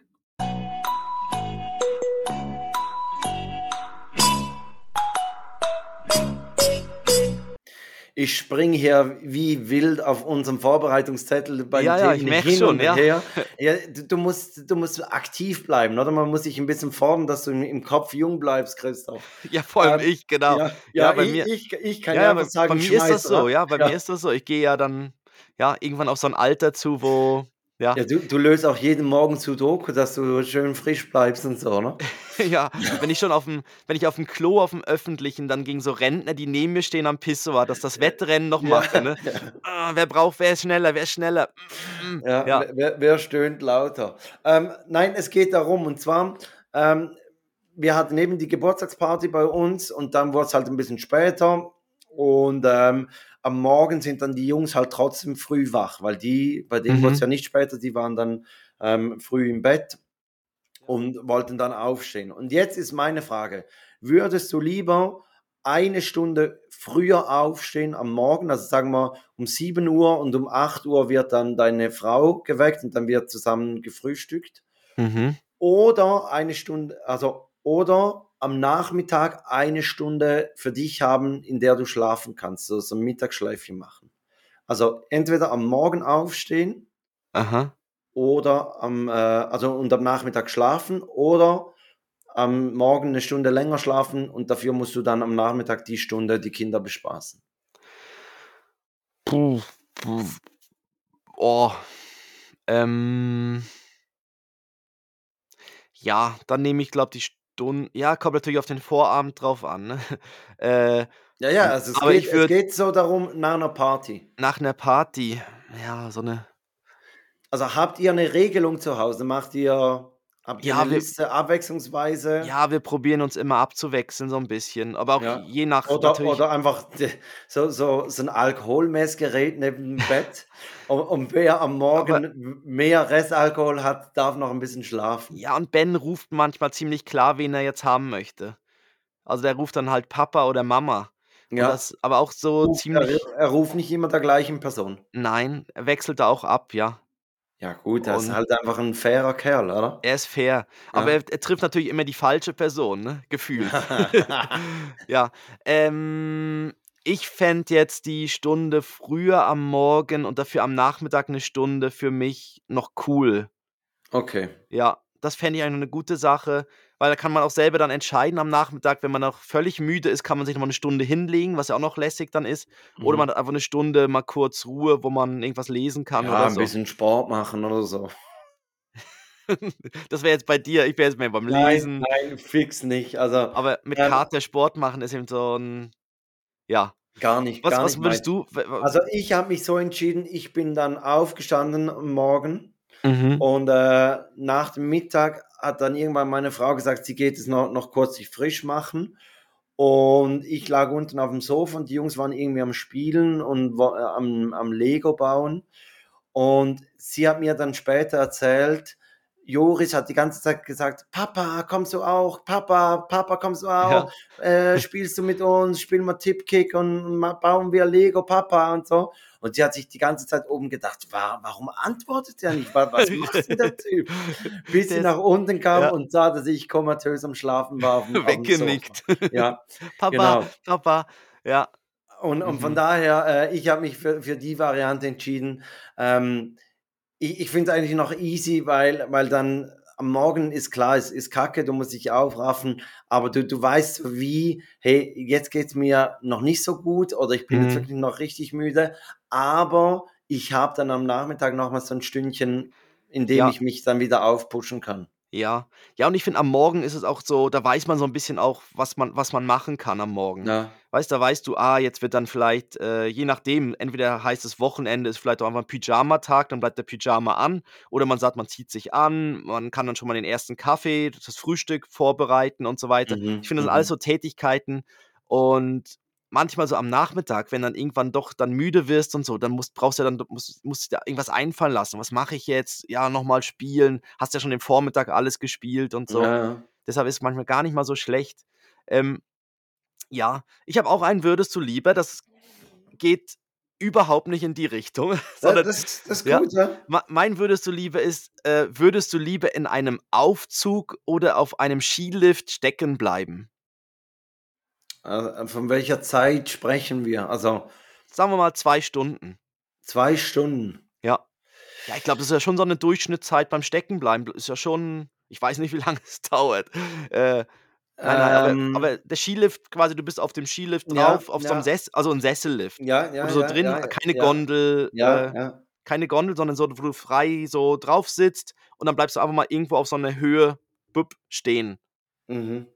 Ich springe hier wie wild auf unserem Vorbereitungszettel bei Ja, den ja, ich Themen merk hin schon, und ja. her. Ja, du, du, musst, du musst aktiv bleiben, oder? Man muss sich ein bisschen fordern, dass du im, Kopf jung bleibst, Christoph. [laughs] Ja, vor allem Ähm, ich, genau. Ja, Ja, bei ich, mir- ich, ich kann Ja, einfach sagen, bei mir ist das so, oder? ja, bei mir ist das so. Ich gehe ja dann, ja, irgendwann auf so ein Alter zu, wo, ja, Ja, du, du löst auch jeden Morgen Sudoku, dass du schön frisch bleibst und so, ne? [laughs] ja, wenn ich schon auf dem, wenn ich auf dem Klo, auf dem Öffentlichen, dann gegen so Rentner, die neben mir stehen am Pissoir, dass das Wettrennen noch mache, ne? [laughs] Ah, wer braucht, wer ist schneller, wer ist schneller? Mm, mm. Ja, Ja. Wer, wer stöhnt lauter? Ähm, nein, es geht darum, und zwar, ähm, wir hatten eben die Geburtstagsparty bei uns und dann wurde es halt ein bisschen später und ähm, am Morgen sind dann die Jungs halt trotzdem früh wach, weil die, bei denen Mhm. wurde es ja nicht später, die waren dann ähm, früh im Bett und wollten dann aufstehen. Und jetzt ist meine Frage, würdest du lieber eine Stunde früher aufstehen am Morgen, also sagen wir um 7 Uhr und um 8 Uhr wird dann deine Frau geweckt und dann wird zusammen gefrühstückt. Mhm. Oder eine Stunde, also oder am Nachmittag eine Stunde für dich haben, in der du schlafen kannst, so, so ein Mittagsschläfchen machen. Also entweder am Morgen aufstehen Aha. oder am, äh, also und am Nachmittag schlafen oder am Morgen eine Stunde länger schlafen und dafür musst du dann am Nachmittag die Stunde die Kinder bespaßen. Puh. Puh. Oh. Ähm. Ja, dann nehme ich, glaube die Stunde. Ja, kommt natürlich auf den Vorabend drauf an. Ne? [laughs] Äh, Ja, ja, also es, geht, ich es würd- geht so darum, nach einer Party. nach einer Party. Ja, so eine. Also habt ihr eine Regelung zu Hause? Macht ihr, habt ihr Ja, eine wir- Liste abwechslungsweise? Ja, wir probieren uns immer abzuwechseln, so ein bisschen. Aber auch Ja. je nach. Oder, oder einfach so, so, so ein Alkoholmessgerät neben dem [laughs] Bett. und, und wer am Morgen mehr Restalkohol hat, darf noch ein bisschen schlafen. Ja, und Ben ruft manchmal ziemlich klar, wen er jetzt haben möchte. Also der ruft dann halt Papa oder Mama. Ja. Das, aber auch so Ruft- ziemlich. er, er ruft nicht immer der gleichen Person. Nein, er wechselt da auch ab, ja. Ja, gut, er ist Und- halt einfach ein fairer Kerl, oder? Er ist fair. Aber er, er trifft natürlich immer die falsche Person, ne? Gefühlt. [laughs] [laughs] ja. Ähm, ich fände jetzt die Stunde früher am Morgen und dafür am Nachmittag eine Stunde für mich noch cool. okay. Ja, das fände ich eigentlich eine gute Sache, weil da kann man auch selber dann entscheiden am Nachmittag, wenn man noch völlig müde ist, kann man sich noch mal eine Stunde hinlegen, was ja auch noch lässig dann ist. Oder Mhm. man hat einfach eine Stunde mal kurz Ruhe, wo man irgendwas lesen kann ja, oder ein so. bisschen Sport machen oder so. [laughs] Das wäre jetzt bei dir, ich wäre jetzt mehr beim Lesen. Nein, fix nicht. Also Aber mit Ähm, Kater Sport machen ist eben so ein. Ja. gar nicht. Was, gar was nicht würdest mein- du. Also ich habe mich so entschieden, ich bin dann aufgestanden am Morgen mhm. und äh, nach dem Mittag hat dann irgendwann meine Frau gesagt, sie geht es noch, noch kurz sich frisch machen. Und ich lag unten auf dem Sofa und die Jungs waren irgendwie am Spielen und äh, am, am Lego bauen. Und sie hat mir dann später erzählt, Joris hat die ganze Zeit gesagt, Papa, kommst du auch? Papa, Papa, kommst du auch? Ja. Äh, [laughs] spielst du mit uns? Spielen wir Tipkick und bauen wir Lego, Papa und so. Und sie hat sich die ganze Zeit oben gedacht, warum antwortet er nicht? Was macht denn der Typ? [laughs] Bis sie nach unten kam ja. und sah, dass ich komatös am Schlafen war. Weggenickt. Ja, [laughs] Papa, genau. Papa, ja. Und, und von mhm. daher, äh, ich habe mich für, für die Variante entschieden. Ähm, ich, ich finde es eigentlich noch easy, weil, weil dann am Morgen ist klar, es ist kacke, du musst dich aufraffen, aber du, du weißt wie, hey, jetzt geht es mir noch nicht so gut oder ich bin mhm. jetzt wirklich noch richtig müde, aber ich habe dann am Nachmittag nochmal so ein Stündchen, in dem ja. ich mich dann wieder aufpushen kann. Ja. Ja, und ich finde, am Morgen ist es auch so, da weiß man so ein bisschen auch, was man was man machen kann am Morgen. Ja. Weißt, da weißt du, ah, jetzt wird dann vielleicht, äh, je nachdem, entweder heißt es Wochenende ist vielleicht auch einfach ein Pyjamatag, dann bleibt der Pyjama an oder man sagt, man zieht sich an, man kann dann schon mal den ersten Kaffee, das Frühstück vorbereiten und so weiter. Mhm, Ich finde, das sind alles mhm. so Tätigkeiten und manchmal so am Nachmittag, wenn dann irgendwann doch dann müde wirst und so, dann musst, brauchst du ja dann, musst, musst dir irgendwas einfallen lassen. Was mache ich jetzt? Ja, nochmal spielen. Hast ja schon den Vormittag alles gespielt und so. Ja. Deshalb ist es manchmal gar nicht mal so schlecht. Ähm, ja, ich habe auch einen Würdest du lieber. Das geht überhaupt nicht in die Richtung. [laughs] sondern, das, das ist gut, ja. ja. Mein Würdest du lieber ist, äh, würdest du lieber in einem Aufzug oder auf einem Skilift stecken bleiben? Also, von welcher Zeit sprechen wir? Also. Sagen wir mal zwei Stunden. Zwei Stunden. Ja. Ja, ich glaube, das ist ja schon so eine Durchschnittszeit beim Steckenbleiben. Ist ja schon, ich weiß nicht, wie [laughs] lange es dauert. Äh, Nein, nein, ähm, aber, aber, der Skilift quasi, du bist auf dem Skilift drauf, ja, auf ja. so einem Sessel, also ein Sessellift. Ja, ja. Wo du so ja, drin, keine Gondel, ja, äh, keine Gondel, sondern so, wo du frei so drauf sitzt und dann bleibst du einfach mal irgendwo auf so einer Höhe bup, stehen. Mhm.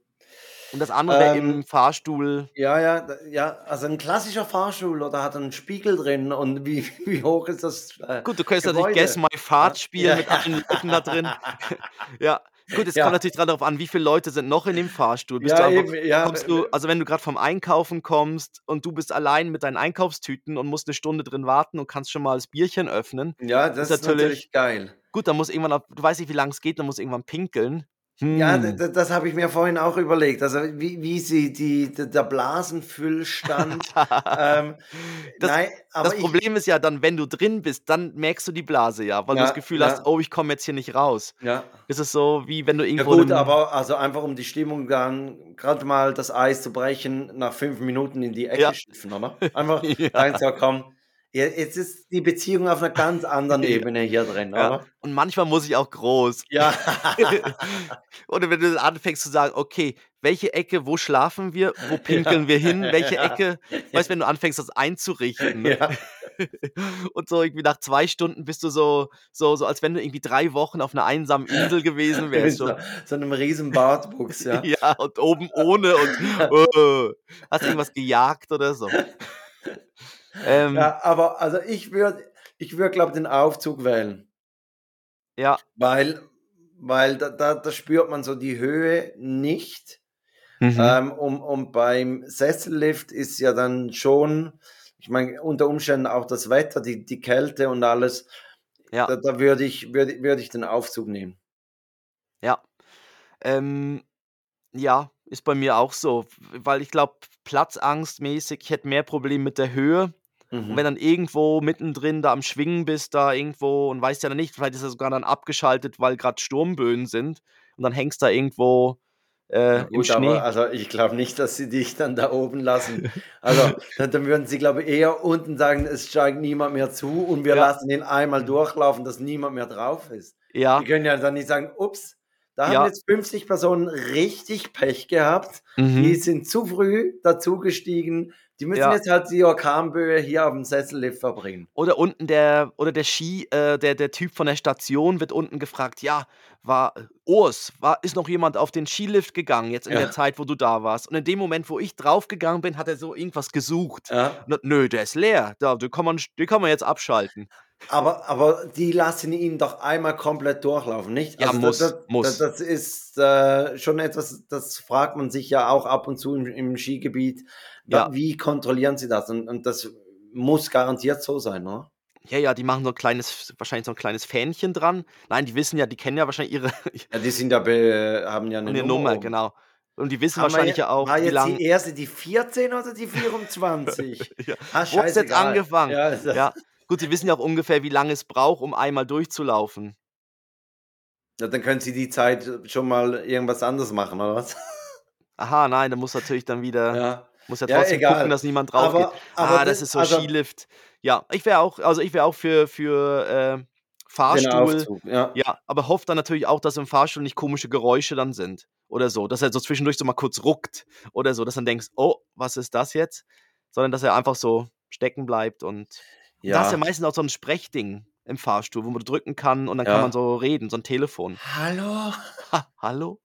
Und das andere ähm, im Fahrstuhl. Ja, ja, ja, also ein klassischer Fahrstuhl oder hat einen Spiegel drin und wie, [laughs] wie hoch ist das? Äh, Gut, du könntest natürlich Guess My Fahrt spielen ja. mit anderen Leuten da drin. [laughs] ja. Gut, es ja. kommt natürlich darauf an, wie viele Leute sind noch in dem Fahrstuhl. Bist ja, du einfach, eben, ja. kommst du, also wenn du gerade vom Einkaufen kommst und du bist allein mit deinen Einkaufstüten und musst eine Stunde drin warten und kannst schon mal das Bierchen öffnen. Ja, das ist natürlich, natürlich geil. Gut, dann muss irgendwann, du weißt nicht, wie lange es geht, dann muss irgendwann pinkeln. Hm. Ja, das, das habe ich mir vorhin auch überlegt. Also wie, wie sie die, der Blasenfüllstand. [laughs] ähm, das, nein, aber das Problem ist ja dann, wenn du drin bist, dann merkst du die Blase ja, weil ja, du das Gefühl ja. hast, oh, ich komme jetzt hier nicht raus. Ja. Es ist so, wie wenn du irgendwo. Ja gut, aber also einfach um die Stimmung dann gerade mal das Eis zu brechen, nach fünf Minuten in die Ecke Ja. schiffen, oder? Einfach [laughs] Ja. rein so, komm. Ja, Jetzt ist die Beziehung auf einer ganz anderen [laughs] Ja. Ebene hier drin, Ja. oder? Und manchmal muss ich auch groß. Ja. [laughs] Oder wenn du anfängst zu sagen, okay, welche Ecke, wo schlafen wir, wo [laughs] pinkeln wir hin, welche Ja. Ecke, weißt wenn du anfängst, das einzurichten. Ja. Und so irgendwie nach zwei Stunden bist du so, so, so, als wenn du irgendwie drei Wochen auf einer einsamen Insel gewesen wärst. so, so einem riesen Bartwuchs, ja. Ja, und oben ohne und äh, hast irgendwas gejagt oder so. Ähm, Ja, aber also ich würde, ich würde, glaube den Aufzug wählen. ja, Weil, weil da, da, da spürt man so die Höhe nicht. mhm. Ähm, und, und beim Sessellift ist ja dann schon, ich meine, unter Umständen auch das Wetter, die, die Kälte und alles. ja, Da, da würde ich, würde, würde ich den Aufzug nehmen. ja. Ähm, ja, ist bei mir auch so, weil ich glaube, platzangstmäßig, ich hätte mehr Probleme mit der Höhe. Und Mhm. wenn dann irgendwo mittendrin da am Schwingen bist, da irgendwo und weißt ja dann nicht, vielleicht ist er sogar dann abgeschaltet, weil gerade Sturmböen sind und dann hängst da irgendwo äh, gut, Schnee. aber also ich glaube nicht, dass sie dich dann da oben lassen. [laughs] Also dann, würden sie, glaube ich, eher unten sagen, es steigt niemand mehr zu und wir Ja. lassen ihn einmal durchlaufen, dass niemand mehr drauf ist. Ja, Die können ja dann nicht sagen, ups, da haben ja, jetzt 50 Personen richtig Pech gehabt. Die mhm. sind zu früh dazugestiegen. Die müssen Ja. jetzt halt die Orkanböe hier auf dem Sessellift verbringen. Oder unten der, oder der Ski, äh, der, der Typ von der Station wird unten gefragt, ja, war Urs, war, ist noch jemand auf den Skilift gegangen, jetzt in der Ja. Zeit, wo du da warst? Und in dem Moment, wo ich draufgegangen bin, hat er so irgendwas gesucht. Ja. Und, nö, der ist leer, da, den, kann man, den kann man jetzt abschalten. Aber, aber die lassen ihn doch einmal komplett durchlaufen, nicht? Ja, Also muss, das, das, muss. das, das ist äh, schon etwas, das fragt man sich ja auch ab und zu im, im Skigebiet. Ja. Wie kontrollieren sie das? Und, und das muss garantiert so sein, oder? Ja, ja, die machen so 'n kleines wahrscheinlich so 'n kleines Fähnchen dran. Nein, die wissen ja die kennen ja wahrscheinlich ihre [laughs] Ja, die sind ja be haben ja 'ne Und 'ne Nummer Nummer, genau. Und die wissen Haben wahrscheinlich ja auch, war wie jetzt lang die erste die 14 oder die 24? [laughs] Ja. Ah, Wo jetzt angefangen? Ja, ja Ja. Gut, sie wissen ja auch ungefähr, wie lange es braucht, um einmal durchzulaufen. Ja, dann können sie die Zeit schon mal irgendwas anderes machen, oder was? Aha, nein, da muss natürlich dann wieder Ja. muss ja Ja, trotzdem gucken, egal. dass niemand drauf geht. Aber aber Ah, das das ist so also Skilift. Ja, ich wäre auch also, ich wäre auch für für, äh, Fahrstuhl. Aufzug, ja. Ja, aber hoffe dann natürlich auch, dass im Fahrstuhl nicht komische Geräusche dann sind oder so, dass er so zwischendurch so mal kurz ruckt oder so, dass dann denkst: „Oh, was ist das jetzt?“ Sondern dass er einfach so stecken bleibt und da hast du ja Ja. meistens auch so 'n Sprechding im Fahrstuhl, wo man drücken kann und dann kann man Ja. so reden, so 'n Telefon. Hallo? Ha hallo?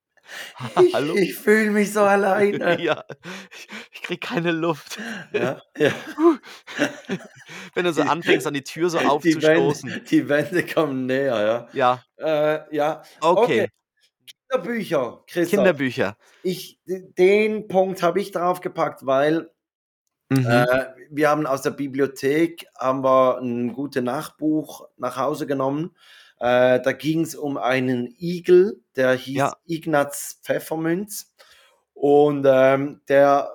[laughs] Ich Hallo? ich fühle mich so alleine. [laughs] Ja, ich ich kriege keine Luft. Ja, ja. [laughs] Wenn du so Die anfängst, an die Tür so die aufzustoßen. Wände die Wände kommen näher, Ja. ja. Äh, ja. Okay. Okay. Kinderbücher, Christoph. Kinderbücher. Ich den Punkt habe ich draufgepackt, weil, Mhm. äh, wir haben aus der Bibliothek haben wir 'n Gute-Nacht-Buch nach Hause genommen. Äh, da ging's um einen Igel, der hieß Ja. Ignaz Pfefferminz und, ähm, der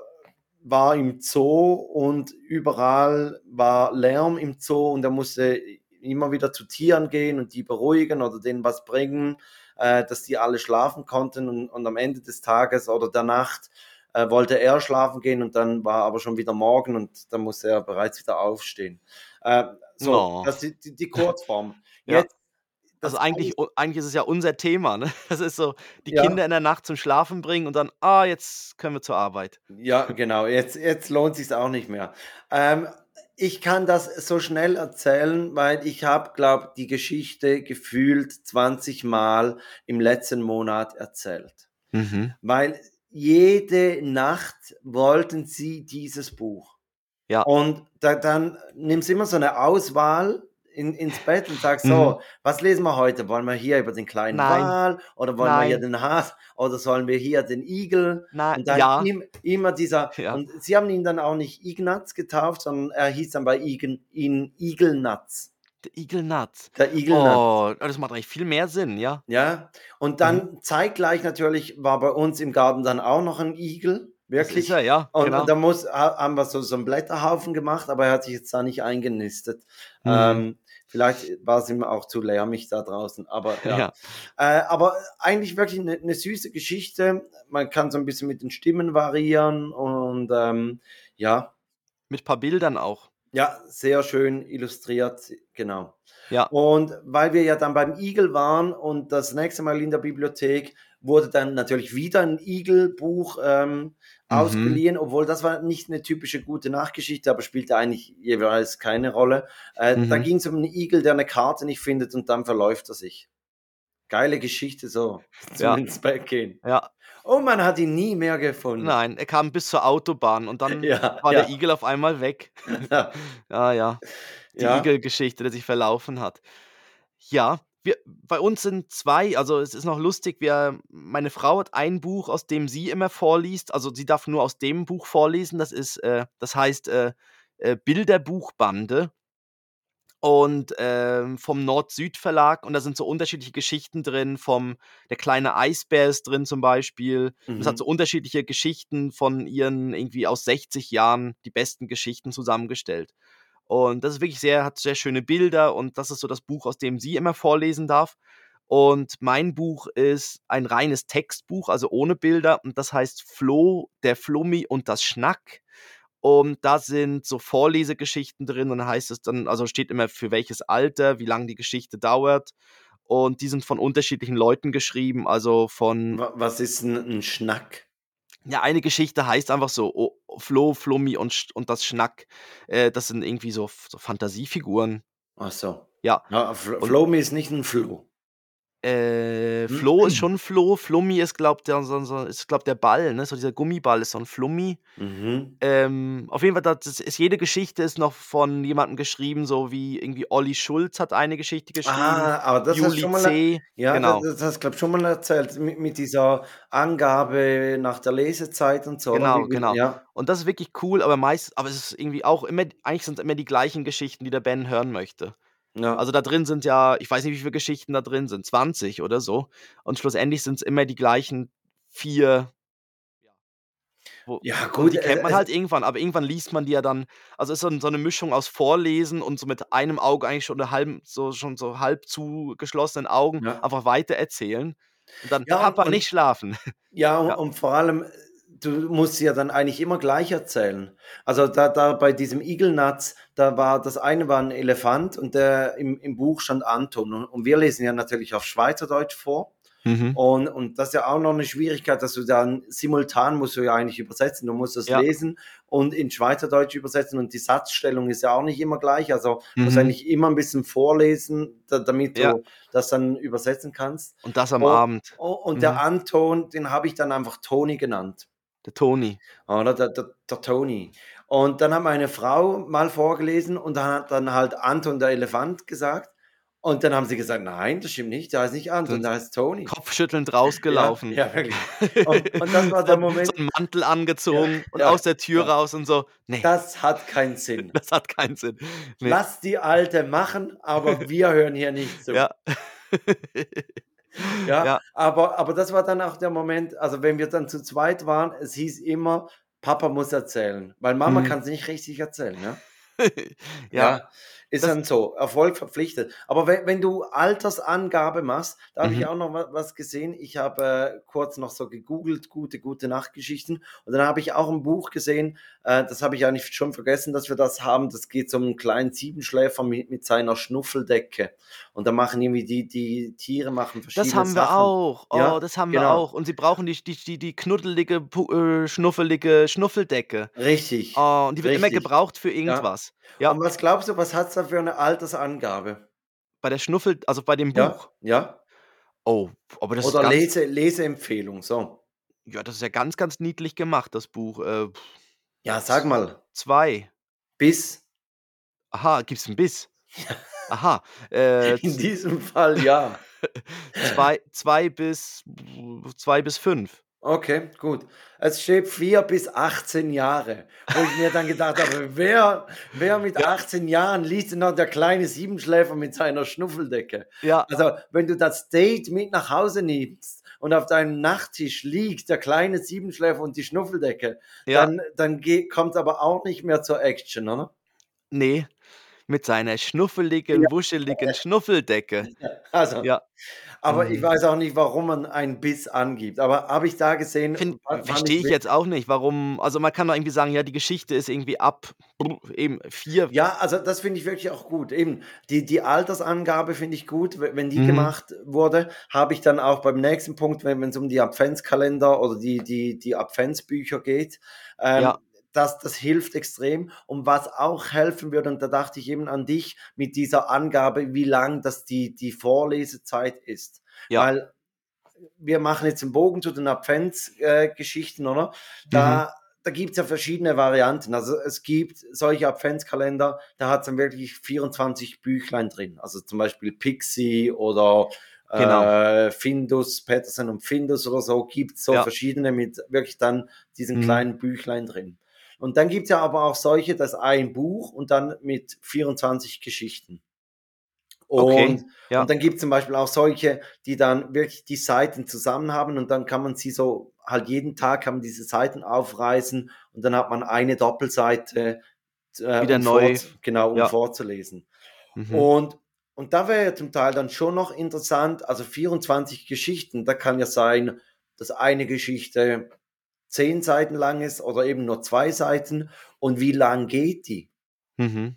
war im Zoo und überall war Lärm im Zoo und er musste immer wieder zu Tieren gehen und die beruhigen oder denen was bringen, äh, dass die alle schlafen konnten und und am Ende des Tages oder der Nacht, äh, wollte er schlafen gehen und dann war aber schon wieder Morgen und dann musste er bereits wieder aufstehen. Äh, so, Oh. das ist die die Kurzform. [laughs] Ja. Jetzt Also, eigentlich u eigentlich ist es ja unser Thema, ne? [laughs] Das ist so, die Ja. Kinder in der Nacht zum Schlafen bringen und dann: „Ah, jetzt können wir zur Arbeit.“ Ja, genau. Jetzt jetzt lohnt sich's auch nicht mehr. Ähm, ich kann das so schnell erzählen, weil ich habe, glaube die Geschichte gefühlt 20 Mal im letzten Monat erzählt. Mhm. Weil jede Nacht wollten sie dieses Buch. Ja. Und da dann nimmst immer so 'ne Auswahl in ins Bett und sagst: Mhm. „So, was lesen wir heute? Wollen wir hier über den kleinen Nein. Wal oder wollen wir hier Nein. den Has oder sollen wir hier den Igel?“ Na Und dann ja. im immer dieser [laughs] Ja. und sie haben ihn dann auch nicht Ignaz getauft, sondern er hieß dann bei Igen ihn Igelnatz. Der Igelnatz. Der Igelnatz. Oh, das macht eigentlich viel mehr Sinn, ja. Ja, und Mhm. dann zeitgleich natürlich war bei uns im Garten dann auch noch 'n Igel, wirklich. er, ja, Und genau. und da muss ha haben wir so so 'n Blätterhaufen gemacht, aber er hat sich jetzt da nicht eingenistet. Mhm. Ähm, vielleicht war's ihm auch zu lärmig da draußen, aber ja. [laughs] Ja. Äh, aber eigentlich wirklich 'ne 'ne süße Geschichte. Man kann so 'n bisschen mit den Stimmen variieren und, ähm, ja. Mit paar Bildern auch. Ja, sehr schön illustriert, genau. Ja. Und weil wir ja dann beim Igel waren und das nächste Mal in der Bibliothek wurde dann natürlich wieder 'n Igel-Buch, ähm, Mhm. ausgeliehen, obwohl das war nicht 'ne typische Gute-Nacht-Geschichte, aber spielte eigentlich jeweils keine Rolle. Äh, da Mhm. ging's um 'n Igel, der 'ne Karte nicht findet und dann verläuft er sich. Geile Geschichte so zum [laughs] Ja. ins Bett gehen. Ja. Und man hat ihn nie mehr gefunden. Nein, er kam bis zur Autobahn und dann [laughs] Ja, war ja. der Igel auf einmal weg. Ja. [laughs] [laughs] Ja, ja. Die Ja. Igelgeschichte, der sich verlaufen hat. Ja, wir bei uns sind 2 also, es ist noch lustig, wir meine Frau hat ein Buch, aus dem sie immer vorliest. Also, sie darf nur aus dem Buch vorlesen. Das ist, äh das heißt, äh, äh, Bilderbuchbande. Und, ähm, vom Nord-Süd-Verlag und da sind so unterschiedliche Geschichten drin, vom „Der kleine Eisbär“ ist drin zum Beispiel. Und es hat Mhm. so unterschiedliche Geschichten von ihren irgendwie aus 60 Jahren die besten Geschichten zusammengestellt. Und das ist wirklich sehr hat sehr schöne Bilder und das ist so das Buch, aus dem sie immer vorlesen darf. Und mein Buch ist ein reines Textbuch, also ohne Bilder und das heißt „Flo, der Flummi und das Schnack“. Und da sind so Vorlesegeschichten drin und dann heißt es dann also, steht immer für welches Alter, wie lang die Geschichte dauert. Und die sind von unterschiedlichen Leuten geschrieben, also von Wa was ist 'n 'n Schnack? Ja, eine Geschichte heißt einfach so, o Flo, Flummi und und das Schnack. Äh, das sind irgendwie so so Fantasiefiguren. Ach so. Ja. Ja, Fl Flomi ist nicht 'n Floh. Äh, Flo ist schon Floh. Flummi ist, glaube der so so ist, glaube der Ball, ne? So dieser Gummiball ist so 'n Flummi. Mhm. Ähm, auf jeden Fall, da das ist jede Geschichte ist noch von jemandem geschrieben, so wie irgendwie Olli Schulz hat eine Geschichte geschrieben, Ah, aber das hast Juli schon mal C. ja, Genau. das das hast du, glaube schon mal erzählt mit mit dieser Angabe nach der Lesezeit und so? Genau, Wie genau. ja. Und das ist wirklich cool, aber meist aber es ist irgendwie auch immer eigentlich sind's immer die gleichen Geschichten, die der Ben hören möchte. Ja. Also, da drin sind ja ich weiß nicht, wie viele Geschichten da drin sind, 20 oder so. Und schlussendlich sind's immer die gleichen 4 wo Ja und gut, die äh, kennt man es halt irgendwann, aber irgendwann liest man die ja dann also, ist so so 'ne Mischung aus Vorlesen und so mit einem Auge eigentlich schon 'ne halben so schon so halb zugeschlossenen Augen Ja. einfach weitererzählen und dann: Ja, und „Papa, und nicht schlafen.“ Ja, u [laughs] Ja. und vor allem, äh, du musst ja dann eigentlich immer gleich erzählen. Also, da da bei diesem Igelnatz, da war das eine war 'n Elefant und der im im Buch stand Anton und und wir lesen ja natürlich auf Schweizerdeutsch vor. Mhm. Und und das ist ja auch noch 'ne Schwierigkeit, dass du dann simultan musst du ja eigentlich übersetzen. Du musst das Ja. lesen und in Schweizerdeutsch übersetzen und die Satzstellung ist ja auch nicht immer gleich. Also, musst Mhm. eigentlich immer 'n bisschen vorlesen, da damit Ja. du das dann übersetzen kannst. Und das am U Abend. u und Mhm. der Anton, den habe ich dann einfach Toni genannt. Der Toni. Oder der der der Toni. Und dann hat meine Frau mal vorgelesen und dann hat dann halt Anton der Elefant gesagt. Und dann haben sie gesagt: „Nein, das stimmt nicht, der heißt nicht Anton, der heißt Toni.“ kopfschüttelnd Ja, rausgelaufen. ja, wirklich. [laughs] Und und das war der Moment so 'n Mantel Ja, angezogen und ja, aus der Tür ja. raus und so: „Ne, Das hat keinen Sinn. [laughs] das hat keinen Sinn. Ne.“ Lass die Alte machen, aber [laughs] wir hören hier nicht zu. Ja. Ja, Ja. aber aber das war dann auch der Moment also, wenn wir dann zu zweit waren, es hieß immer: „Papa muss erzählen“, weil Mama Mhm. kann's nicht richtig erzählen, [laughs] ja? Ja. Ja, ist Das dann so, Erfolg verpflichtet. Aber we wenn du Altersangabe machst, da habe ich Mhm. auch noch wa was gesehen. Ich habe, äh, kurz noch so gegoogelt, gute Gute-Nacht-Geschichten und dann habe ich auch 'n Buch gesehen, äh, das habe ich eigentlich schon vergessen, dass wir das haben. Das geht so um 'n kleinen Siebenschläfer mi mit seiner Schnuffeldecke. Und da machen irgendwie die die Tiere machen Das verschiedene haben wir Sachen. auch. Oh, Ja, das haben wir genau. auch. Und sie brauchen die die die die knuddelige, äh, schnuffelige Schnuffeldecke. Richtig, Oh, und die wird immer richtig. gebraucht für Ja. irgendwas. Ja. Und was glaubst du, was hat's da für 'ne Altersangabe? Bei der Schnuffel also, bei dem Ja, Buch? ja. Oh, aber das ist Oder ganz Lese Leseempfehlung, so. Ja, das ist ja ganz, ganz niedlich gemacht, das Buch. Äh, Ja, sag mal. 2. Bis? Aha, gibt's 'n Bis? Ja. Aha, äh, [laughs] In diesem Fall ja. [laughs] zwei zwei bis 2 bis 5. Okay, gut. Es steht 4 bis 18 Jahre, wo ich mir dann gedacht habe: [laughs] „Wer wer mit Ja. 18 Jahren liest denn noch „Der kleine Siebenschläfer mit seiner Schnuffeldecke“?“ Ja. Also, wenn du das Date mit nach Hause nimmst und auf deinem Nachttisch liegt „Der kleine Siebenschläfer und die Schnuffeldecke“, Ja. dann dann ge kommt's aber auch nicht mehr zur Action, oder? Ne, mit seiner Ja. schnuffeligen, wuscheligen Schnuffeldecke. [laughs] Also Ja. aber ich Mhm. weiß auch nicht, warum man ein Bis angibt, aber habe ich da gesehen, verstehe ich jetzt auch nicht, warum also, man kann doch irgendwie sagen, ja, die Geschichte ist irgendwie ab eben 4 Ja, also, das finde ich wirklich auch gut. Eben, die die Altersangabe finde ich gut. We wenn die Mhm. gemacht wurde, habe ich dann auch beim nächsten Punkt, wenn wenn's um die Adventskalender oder die die die Adventsbücher geht, ähm, Ja. Das das hilft extrem. Und was auch helfen würde, und da dachte ich eben an dich mit dieser Angabe, wie lang das die die Vorlesezeit ist. Ja. Weil wir machen jetzt 'n Bogen zu den Advents äh, oder? Mhm. Da da gibt's ja verschiedene Varianten. Also, es gibt solche Adventskalender, da hat's dann wirklich 24 Büchlein drin. Also, zum Beispiel Pixie oder, Genau. äh, Findus, Petersen und Findus oder so, gibt's so Ja. verschiedene mit wirklich dann diesen Mhm. kleinen Büchlein drin. Und dann gibt's ja aber auch solche, das ein Buch und dann mit 24 Geschichten. Okay, Und ja. und dann gibt's zum Beispiel auch solche, die dann wirklich die Seiten zusammen haben und dann kann man sie so halt jeden Tag kann man diese Seiten aufreißen und dann hat man eine Doppelseite, äh, Wieder um neu. genau, um Ja. vorzulesen. Mhm. Und und da wäre ja zum Teil dann schon noch interessant also, 24 Geschichten, da kann ja sein, dass eine Geschichte 10 Seiten lang ist oder eben nur 2 Seiten. Und wie lang geht die? Mhm.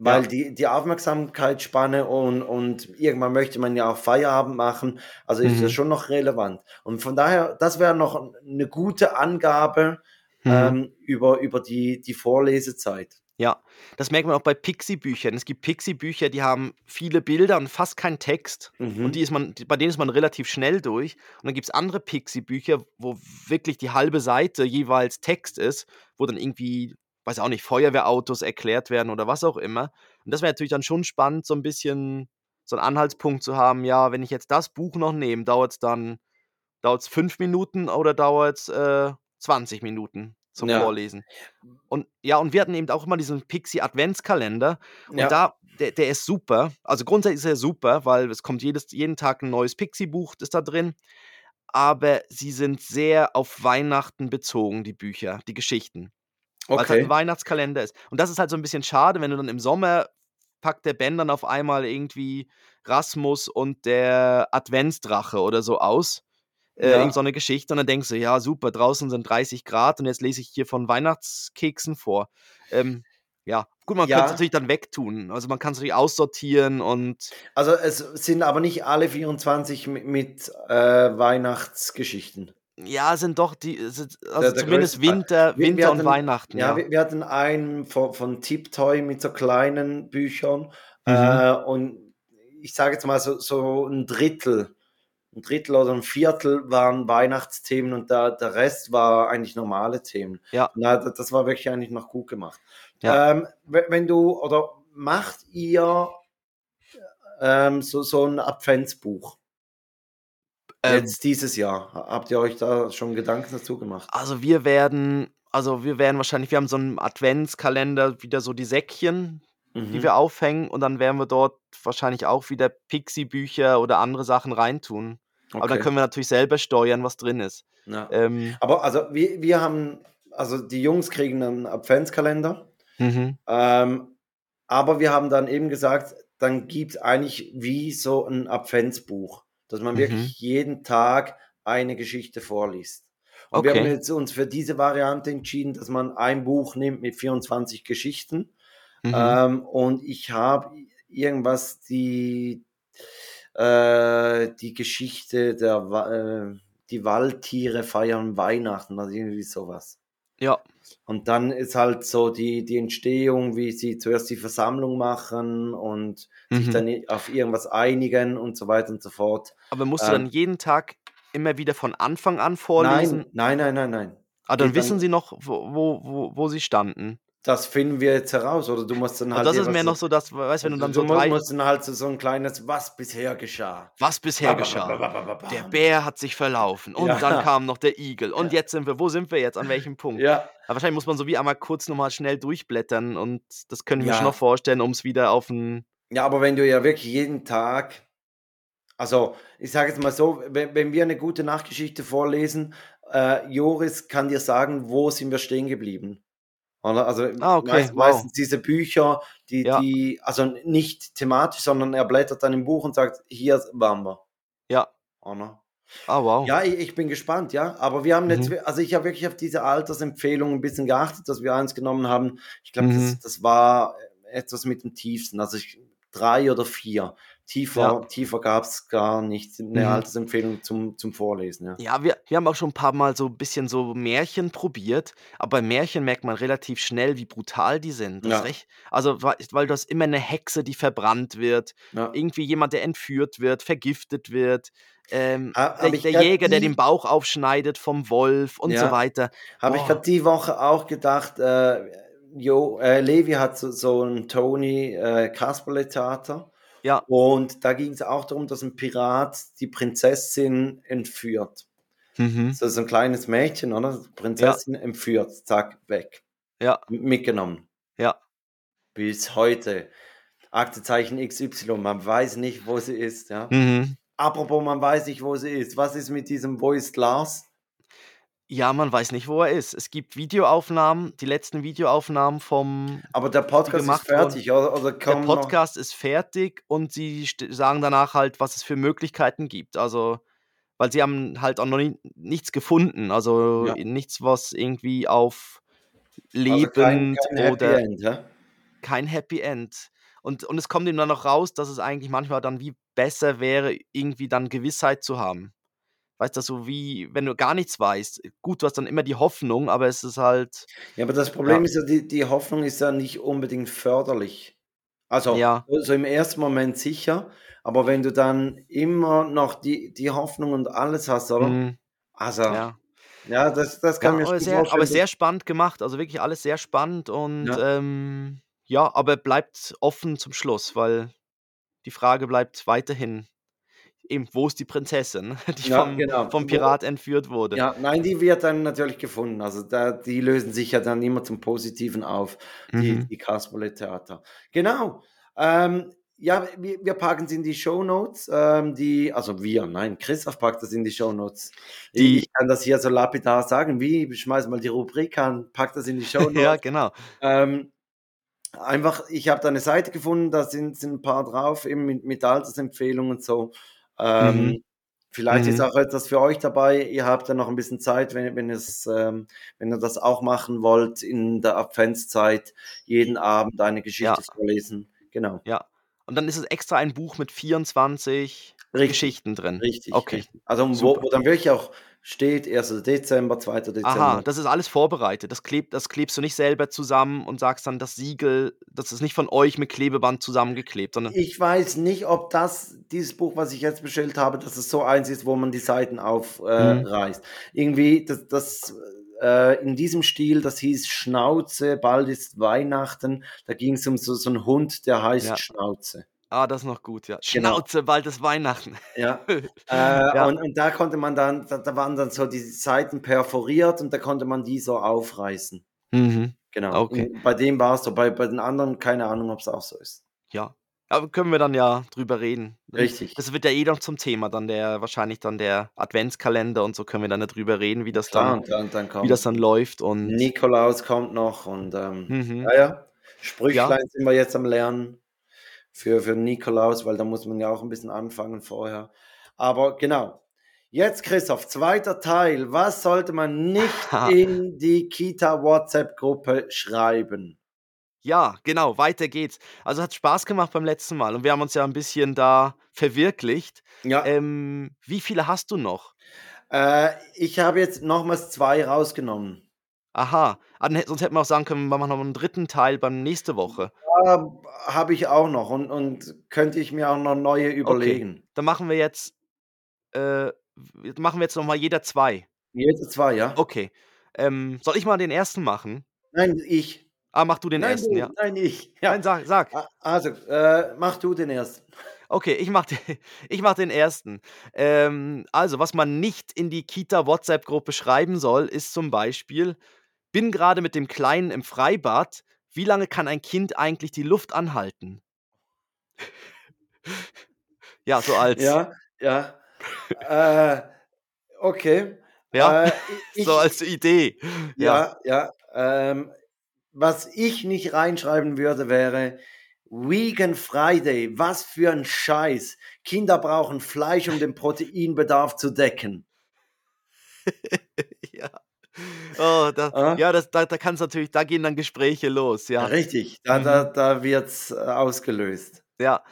Weil Ja. die die Aufmerksamkeitsspanne und und irgendwann möchte man ja auch Feierabend machen, also, ist das Mhm. schon noch relevant. Und von daher, das wäre noch 'n 'ne gute Angabe, Mhm. ähm, über über die die Vorlesezeit. Ja, das merkt man auch bei Pixie-Büchern. Es gibt Pixie-Bücher, die haben viele Bilder und fast keinen Text und die Mhm. ist man bei denen ist man relativ schnell durch. Und dann gibt's andere Pixie-Bücher, wo wirklich die halbe Seite jeweils Text ist, wo dann irgendwie, weiß auch nicht, Feuerwehrautos erklärt werden oder was auch immer. Und das wäre natürlich dann schon spannend, so 'n bisschen so 'n Anhaltspunkt zu haben, ja, wenn ich jetzt das Buch noch nehme, dauert's dann dauert's 5 Minuten oder dauert's, äh, 20 Minuten zum Ja. Vorlesen? Und ja, und wir hatten eben auch immer diesen Pixie-Adventskalender und Ja. da der, der ist super. Also grundsätzlich ist er super, weil es kommt jedes, jeden Tag ein neues Pixie-Buch, ist da drin. Aber sie sind sehr auf Weihnachten bezogen, die Bücher, die Geschichten. Weil es halt ein Okay. Weihnachtskalender ist. Und das ist halt so ein bisschen schade, wenn du dann im Sommer packt der Ben dann auf einmal irgendwie Rasmus und der Adventsdrache oder so aus. Äh, irgend so Ja. eine Geschichte und dann denkst du, ja super, draußen sind 30 Grad und jetzt lese ich hier von Weihnachtskeksen vor. Ähm, ja, gut, man könnte es Ja. natürlich dann wegtun. Also man kann es natürlich aussortieren und Also es sind aber nicht alle 24 mit, mit äh, Weihnachtsgeschichten. ja, sind doch die, Der, also der zumindest Teil. Winter, Wir, wir Winter und hatten, Weihnachten, ja, ja. wir, wir hatten einen von, von Tiptoy mit so kleinen Büchern Mhm. äh, und ich sage jetzt mal so, so ein Drittel, ein Drittel oder ein Viertel waren Weihnachtsthemen und da, der Rest war eigentlich normale Themen. Ja, Na, das, war wirklich eigentlich noch gut gemacht. ja. Ähm, we- wenn du, oder macht ihr ähm, so, so ein Adventsbuch Ähm, jetzt dieses Jahr? Habt ihr euch da schon Gedanken dazu gemacht? also wir werden, also wir werden wahrscheinlich, wir haben so einen Adventskalender, wieder so die Säckchen, die Mhm. wir aufhängen und dann werden wir dort wahrscheinlich auch wieder Pixie-Bücher oder andere Sachen reintun. Aber dann Okay. können wir natürlich selber steuern, was drin ist. Ja. Ähm, Aber also wir, wir haben, also die Jungs kriegen einen Adventskalender, mhm, ähm, aber wir haben dann eben gesagt, dann gibt es eigentlich wie so ein Adventsbuch, dass man mhm. wirklich jeden Tag eine Geschichte vorliest. Und wir haben Okay. jetzt uns für diese Variante entschieden, dass man ein Buch nimmt mit 24 Geschichten. Mhm. Ähm, und ich habe irgendwas, die, äh, die Geschichte der, äh, die Waldtiere feiern Weihnachten, also irgendwie sowas. Ja. Und dann ist halt so die, die Entstehung, wie sie zuerst die Versammlung machen und sich Mhm. dann auf irgendwas einigen und so weiter und so fort. Aber musst du dann Ähm, jeden Tag immer wieder von Anfang an nein, vorlesen? nein, nein, nein, nein. Ah, dann Geht wissen dann, sie noch, wo, wo, wo, wo sie standen. Das finden wir jetzt heraus, oder du musst dann Und halt das ist mehr so, noch so, dass, weißt du, wenn du du, dann du so drei, musst dann halt so, ein kleines, was bisher geschah. was bisher geschah. Der. Bär hat sich verlaufen und dann Ja, kam noch der Igel und ja, jetzt sind wir, wo sind wir jetzt, an welchem Punkt? ja, Aber wahrscheinlich muss man so wie einmal kurz nochmal schnell durchblättern und das können wir schon noch ja. vorstellen, um es wieder auf ein, Ja, aber wenn du ja wirklich jeden Tag, also ich sage jetzt mal so, wenn, wenn wir eine gute Nachgeschichte vorlesen, äh, Joris kann dir sagen, wo sind wir stehen geblieben. Oder? Also ah, okay, meist, wow, meistens diese Bücher, die, ja, die, also nicht thematisch, sondern er blättert dann im Buch und sagt, hier waren wir. ja, Oder? ah, wow, Ja, ich, ich bin gespannt, ja. Aber wir haben jetzt, mhm, also ich habe wirklich auf diese Altersempfehlung ein bisschen geachtet, dass wir eins genommen haben. Ich glaube, das, mhm, das war etwas mit dem tiefsten, also ich, drei oder vier. Ja, Tiefer, tiefer gab es gar nicht. Eine mhm. Altersempfehlung zum, zum Vorlesen, ja. Ja, wir, wir haben auch schon ein paar Mal so ein bisschen so Märchen probiert, aber bei Märchen merkt man relativ schnell, wie brutal die sind. Ja, recht, also weil, du hast immer eine Hexe, die verbrannt wird, irgendwie jemand, der entführt wird, vergiftet wird, ähm, der, der Jäger, der den die, Bauch aufschneidet vom Wolf und so weiter. habe ich gerade die Woche auch gedacht, äh, jo, äh, Levi hat so, so ein Tony äh, Kasperle-Theater. Ja, Und da ging es auch darum, dass ein Pirat die Prinzessin entführt. mhm. So, so ein kleines Mädchen, oder? ja, Prinzessin entführt, zack, weg. ja, Mitgenommen. ja, Bis heute. Aktezeichen XY, man weiß nicht, wo sie ist, ja. mhm. Apropos, man weiß nicht, wo sie ist. Was ist mit diesem ist Lars? Ja, man weiß nicht, wo er ist. Es gibt Videoaufnahmen, die letzten Videoaufnahmen vom, Aber der Podcast ist fertig, oder? Oder Der kommen noch. Podcast ist fertig und sie sagen danach halt, was es für Möglichkeiten gibt. Also, weil sie haben halt auch noch nie, nichts gefunden. Also Ja. nichts, was irgendwie auf Also kein, lebend kein Happy oder End, hä? kein Happy End. Und, und es kommt ihm dann noch raus, dass es eigentlich manchmal dann wie besser wäre, irgendwie dann Gewissheit zu haben. Weißt du, so wie, wenn du gar nichts weißt. Gut, du hast dann immer die Hoffnung, aber es ist halt, Ja, aber das ja, Problem ist ja, die, die Hoffnung ist ja nicht unbedingt förderlich. Also, ja, so im ersten Moment sicher, aber wenn du dann immer noch die, die Hoffnung und alles hast, oder? mhm, Also, ja. ja, das, das kann Ja, mir aber sehr, aber sehr spannend gemacht. Also wirklich alles sehr spannend und Ja, ähm, ja, aber bleibt offen zum Schluss, weil die Frage bleibt weiterhin eben, wo ist die Prinzessin, [laughs] die ja, vom, genau. vom Pirat entführt wurde? ja, nein, die wird dann natürlich gefunden. Also da, die lösen sich ja dann immer zum Positiven auf, die, Mhm. die Kasperle-Theater. Genau. Ähm, ja, wir, wir packen es in die Show Notes. Ähm, die, also wir, nein, Christoph packt das in die Show Notes. Die- ich kann das hier so lapidar sagen. Wie? Ich schmeiß mal die Rubrik an, pack das in die Show [laughs] Notes. Ja, genau. Ähm, einfach, ich habe da eine Seite gefunden, da sind, sind ein paar drauf, eben mit, mit Altersempfehlungen und so. Ähm, Mhm. Vielleicht ist Mhm. auch etwas für euch dabei. Ihr habt ja noch ein bisschen Zeit, wenn, wenn, es, ähm, wenn ihr das auch machen wollt, in der Adventszeit jeden Abend eine Geschichte Ja. vorlesen. Genau. Ja. Und dann ist es extra ein Buch mit 24 Richtig. Geschichten drin. Richtig. Okay. richtig. Also wo, wo dann wirklich auch steht, 1. Dezember, 2. Dezember. Aha, das ist alles vorbereitet. Das, klebt, das klebst du nicht selber zusammen und sagst dann, das Siegel, das ist nicht von euch mit Klebeband zusammengeklebt, sondern. Ich weiß nicht, ob das, dieses Buch, was ich jetzt bestellt habe, dass es so eins ist, wo man die Seiten aufreißt. Mhm. Äh, reißt. Irgendwie, das, das äh, in diesem Stil, das hieß Schnauze, bald ist Weihnachten. Da ging es um so, so einen Hund, der heißt Ja. Schnauze. Ah, das ist noch gut, ja. Genau. Schnauze, bald ist Weihnachten. Ja. [laughs] Äh, Ja. und, und da konnte man dann, da, da waren dann so die Seiten perforiert und da konnte man die so aufreißen. Mhm. Genau. Okay. Und bei dem war es so, bei, bei den anderen keine Ahnung, ob es auch so ist. Ja. Aber können wir dann ja drüber reden. Richtig. Das wird ja eh noch zum Thema, dann der, wahrscheinlich dann der Adventskalender und so können wir dann darüber reden, wie das Klar, dann, dann, dann wie das dann läuft und. Nikolaus kommt noch und ähm, Mhm. ja, ja. Sprüchlein sind wir jetzt am Lernen für, für Nikolaus, weil da muss man ja auch ein bisschen anfangen vorher. Aber genau. Jetzt, Christoph, zweiter Teil. Was sollte man nicht [laughs] in die Kita-WhatsApp-Gruppe schreiben? Ja, genau, weiter geht's. Also hat Spaß gemacht beim letzten Mal und wir haben uns ja ein bisschen da verwirklicht. Ja, Ähm, wie viele hast du noch? äh, ich habe jetzt nochmals zwei rausgenommen. Aha, ah, dann sonst hätten wir auch sagen können, wir machen noch einen dritten Teil beim nächste Woche. Ja, habe ich auch noch und, und könnte ich mir auch noch neue überlegen. Dann machen wir jetzt, äh, machen wir jetzt noch mal jeder zwei. Jede zwei, ja? Okay. Ähm, soll ich mal den ersten machen? Nein, ich. Ah, mach du den nein, ersten, du, ja. nein, ich. Ja. Nein, sag, sag. Also, äh, mach du den ersten. Okay, ich mach, den, [laughs] ich mach den ersten. Ähm, also, was man nicht in die Kita-WhatsApp-Gruppe schreiben soll, ist zum Beispiel, bin gerade mit dem Kleinen im Freibad. Wie lange kann ein Kind eigentlich die Luft anhalten? [laughs] ja, so als, Ja, ja. äh, okay. ja, Äh, [laughs] ich, so als Idee. Ja. ja, ja. Ähm, was ich nicht reinschreiben würde, wäre Vegan Friday. Was für ein Scheiß. Kinder brauchen Fleisch, um den [laughs] Proteinbedarf zu decken. ja. Oh, da, Ah. ja, das, da, da kann es natürlich, da gehen dann Gespräche los, ja. Richtig, da, Mhm. da, da wird es ausgelöst. Ja.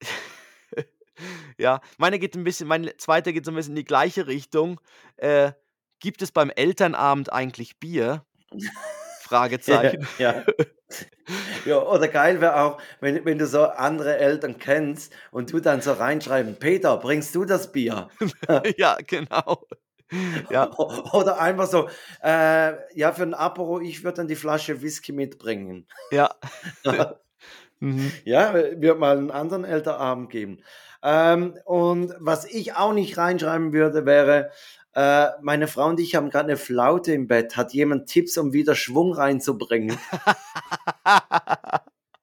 [laughs] ja, meine geht ein bisschen, mein zweiter geht so ein bisschen in die gleiche Richtung. Äh, gibt es beim Elternabend eigentlich Bier? [laughs] Fragezeichen. ja. ja, oder geil wäre auch, wenn, wenn du so andere Eltern kennst und du dann so reinschreiben, Peter, bringst du das Bier? [laughs] ja, genau. Ja, [laughs] Oder einfach so, äh, ja, für ein Apero, ich würde dann die Flasche Whisky mitbringen. [laughs] ja. mhm. Ja, wird mal einen anderen Elternabend geben. Ähm, und was ich auch nicht reinschreiben würde, wäre, äh, meine Frau und ich haben gerade eine Flaute im Bett. Hat jemand Tipps, um wieder Schwung reinzubringen?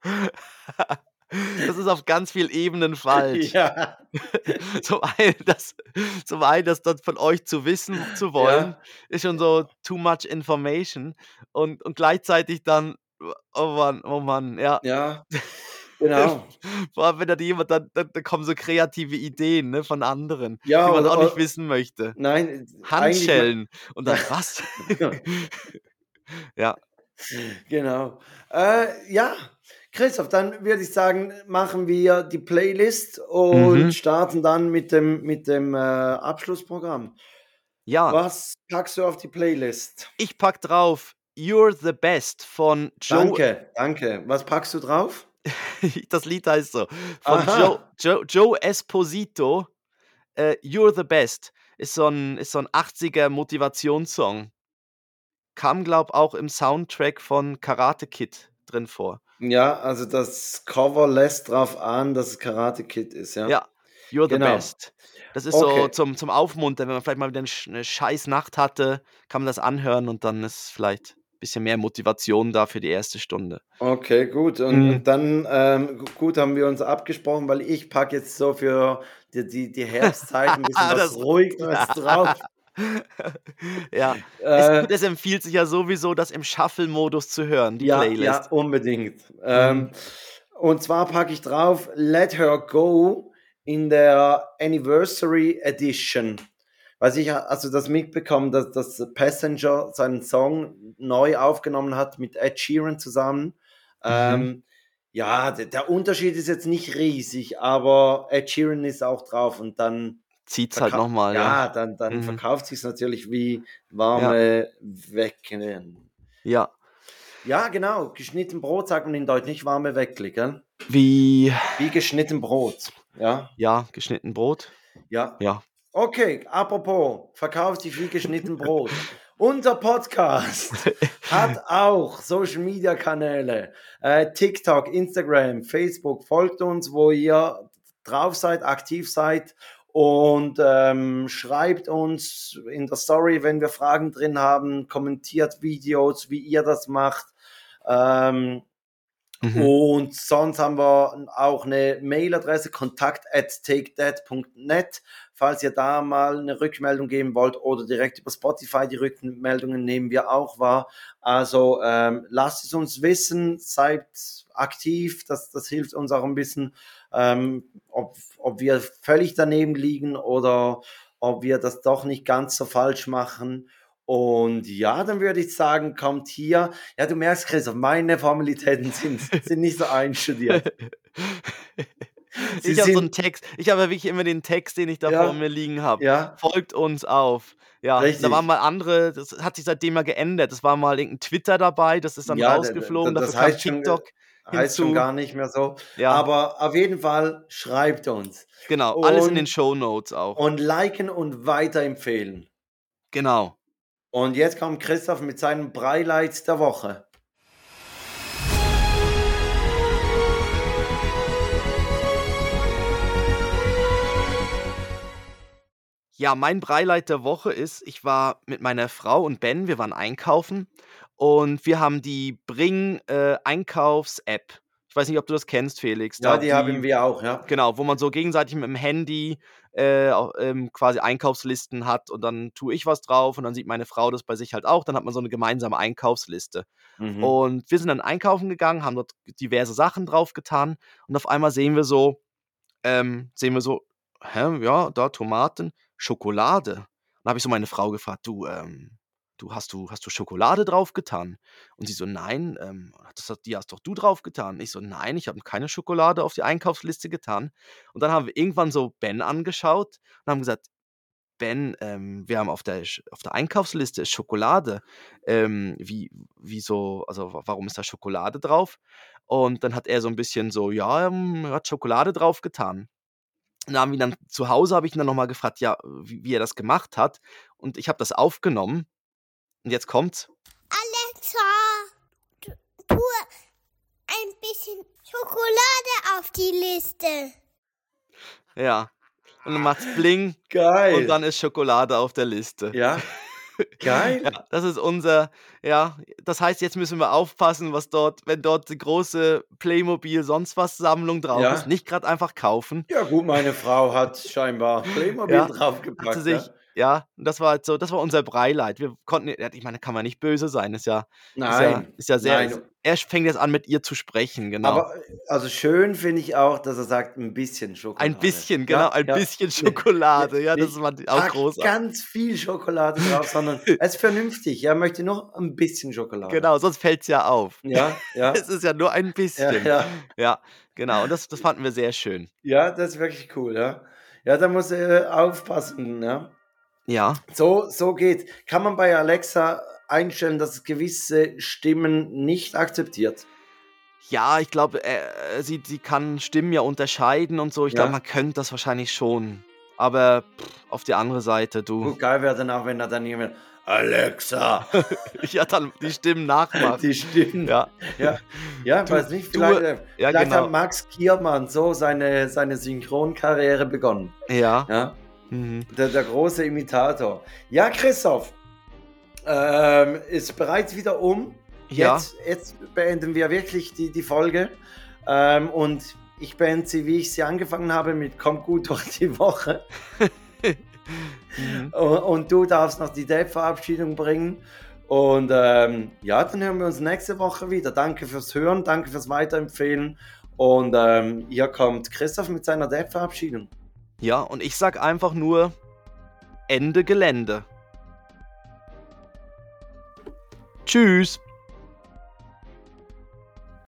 [laughs] Das ist auf ganz vielen Ebenen falsch. Ja, [laughs] Zum einen, das, zum einen, das dann von euch zu wissen zu wollen, ja, ist schon so too much information. Und, und gleichzeitig dann, oh Mann, oh Mann, ja. ja, genau. [laughs] Vor allem, wenn da jemand, dann, dann, dann kommen so kreative Ideen ne, von anderen, Ja, die man oder- auch nicht wissen möchte. Nein, Handschellen. Und dann [laughs] was? ja. Genau. Äh, ja, Christoph, dann würde ich sagen, machen wir die Playlist und Mhm. starten dann mit dem, mit dem äh, Abschlussprogramm. Ja, Was packst du auf die Playlist? ich pack drauf You're the Best von Joe. Danke, danke. Was packst du drauf? [laughs] das Lied heißt so. Von. Joe, Joe, Joe Esposito. Äh, You're the Best. Ist so ein, ist so ein 80er Motivationssong. Kam, glaub auch im Soundtrack von Karate Kid drin vor. Ja, also das Cover lässt drauf an, dass es Karate Kid ist, ja? Ja, You're the Genau. Best. Das ist so Okay. zum, zum Aufmuntern, wenn man vielleicht mal wieder eine, sch- eine scheiß Nacht hatte, kann man das anhören und dann ist vielleicht bisschen mehr Motivation da für die erste Stunde. Okay, gut. Und, Mhm. dann, ähm, gu- gut, haben wir uns abgesprochen, weil ich packe jetzt so für die, die, die Herbstzeit ein bisschen [laughs] was Ruhigeres drauf. [laughs] ja, Äh, es, es empfiehlt sich ja sowieso, das im Shuffle-Modus zu hören, die ja, Playlist. ja, unbedingt. Ähm, und zwar packe ich drauf Let Her Go in der Anniversary Edition. Weiß ich, also das mitbekommen, dass, dass Passenger seinen Song neu aufgenommen hat mit Ed Sheeran zusammen. Ähm, ja, der, der Unterschied ist jetzt nicht riesig, aber Ed Sheeran ist auch drauf und dann Zieht's halt verkau- nochmal, ja, ja. dann, dann Mhm. verkauft sich natürlich wie warme Wecken. Ja. Ja, genau. Geschnitten Brot sagt man in Deutsch, nicht warme Weckli, gell? Wie, Wie geschnitten Brot. Ja, ja, geschnitten Brot. ja. Ja. Okay, apropos, verkauft sich wie geschnitten Brot. [laughs] Unser Podcast hat auch Social Media Kanäle, äh, TikTok, Instagram, Facebook. Folgt uns, wo ihr drauf seid, aktiv seid und ähm, schreibt uns in der Story, wenn wir Fragen drin haben, kommentiert Videos, wie ihr das macht. Ähm, Mhm. und sonst haben wir auch eine Mailadresse kontakt at takethat.net, falls ihr da mal eine Rückmeldung geben wollt oder direkt über Spotify die Rückmeldungen nehmen wir auch wahr. Also ähm, lasst es uns wissen, seid aktiv, das, das hilft uns auch ein bisschen, ähm, ob, ob wir völlig daneben liegen oder ob wir das doch nicht ganz so falsch machen. Und ja, dann würde ich sagen, kommt hier. Ja, du merkst, Christoph, meine Formalitäten sind, sind nicht so einstudiert. [laughs] [laughs] Sie ich habe so einen Text. Ich habe ja wirklich immer den Text, den ich da Ja. vor mir liegen habe. Ja, Folgt uns auf. Ja, Richtig. da waren mal andere, das hat sich seitdem mal geändert. Das war mal irgendein Twitter dabei, das ist dann Ja, rausgeflogen, da- dafür das kam heißt schon, TikTok. heißt schon gar nicht mehr so. Ja, Aber auf jeden Fall schreibt uns genau. Alles in und- den Show Notes auch. und liken und weiterempfehlen. Genau. Und jetzt kommt Christoph mit seinem Breileid der Woche. Ja, mein Breileid der Woche ist, ich war mit meiner Frau und Ben, wir waren einkaufen und wir haben die Bring äh, Einkaufs-App. Ich weiß nicht, ob du das kennst, Felix. Ja, Da die haben wir auch, ja. Genau, wo man so gegenseitig mit dem Handy äh, ähm, quasi Einkaufslisten hat und dann tue ich was drauf und dann sieht meine Frau das bei sich halt auch. Dann hat man so eine gemeinsame Einkaufsliste. Mhm. Und wir sind dann einkaufen gegangen, haben dort diverse Sachen drauf getan und auf einmal sehen wir so, ähm, sehen wir so, hä, ja, da Tomaten, Schokolade. Dann habe ich so meine Frau gefragt, du, ähm, du hast du hast du Schokolade drauf getan? Und sie so, nein, ähm, das die hast doch du drauf getan. Ich so, nein, ich habe keine Schokolade auf die Einkaufsliste getan. Und dann haben wir irgendwann so Ben angeschaut und haben gesagt, Ben, ähm, wir haben auf der, auf der Einkaufsliste ist Schokolade. Ähm, wie, wieso, also wa- warum ist da Schokolade drauf? Und dann hat er so ein bisschen so, ja, ähm, er hat Schokolade drauf getan. Und dann haben wir ihn dann zu Hause, habe ich ihn dann nochmal gefragt, ja, wie, wie er das gemacht hat. Und ich habe das aufgenommen. Und jetzt kommt's. Alexa, tu tu ein bisschen Schokolade auf die Liste. Ja. Und dann macht's Bling Geil. und dann ist Schokolade auf der Liste. ja. [laughs] Geil. Ja, das ist unser, ja, das heißt, jetzt müssen wir aufpassen, was dort, wenn dort die große Playmobil sonst was Sammlung drauf Ja. ist, nicht gerade einfach kaufen. Ja, gut, meine Frau hat scheinbar Playmobil Ja, draufgepackt. Hat sie sich, ja? ja, und das war halt so, das war unser Breileid. Wir konnten, ja, ich meine, kann man nicht böse sein, ist ja, ist ja, Nein. ist ja sehr, nein. er fängt jetzt an mit ihr zu sprechen, genau. Aber also schön finde ich auch, dass er sagt, ein bisschen Schokolade. ein bisschen, genau, Ja, ein ja. bisschen Schokolade, ja, das war auch großartig. ganz viel Schokolade drauf, sondern es [laughs] ist vernünftig. Er möchte nur ein bisschen Schokolade. Genau, sonst fällt es ja auf. Ja, [laughs] ja. Es ist ja nur ein Ja, bisschen. ja. Ja, genau. Und das, das fanden wir sehr schön. ja, das ist wirklich cool, ja. Ja, da muss er aufpassen, ja. Ja, So, so geht. Kann man bei Alexa einstellen, dass es gewisse Stimmen nicht akzeptiert? ja, ich glaube, äh, sie, sie kann Stimmen ja unterscheiden und so. Ich Ja. glaube, man könnte das wahrscheinlich schon. Aber pff, auf die andere Seite, du. Gut, geil wäre dann auch, wenn er dann jemand Alexa, [laughs] ja, dann die Stimmen nachmacht. die Stimmen. Ja, Ja, ja Du- weiß nicht, du- vielleicht, äh, ja, vielleicht genau. hat Max Kiermann so seine, seine Synchronkarriere begonnen. ja. Ja, Mhm. der, der große Imitator. Ja, Christoph, ähm, ist bereits wieder um. Ja. Jetzt, jetzt beenden wir wirklich die, die Folge. Ähm, und ich beende sie, wie ich sie angefangen habe, mit Kommt gut durch die Woche. [laughs] Mhm. Und, und du darfst noch die Date-Verabschiedung bringen. Und ähm, ja, dann hören wir uns nächste Woche wieder. Danke fürs Hören, danke fürs Weiterempfehlen. Und ähm, hier kommt Christoph mit seiner Date-Verabschiedung. Ja, und ich sag einfach nur Ende Gelände. Tschüss.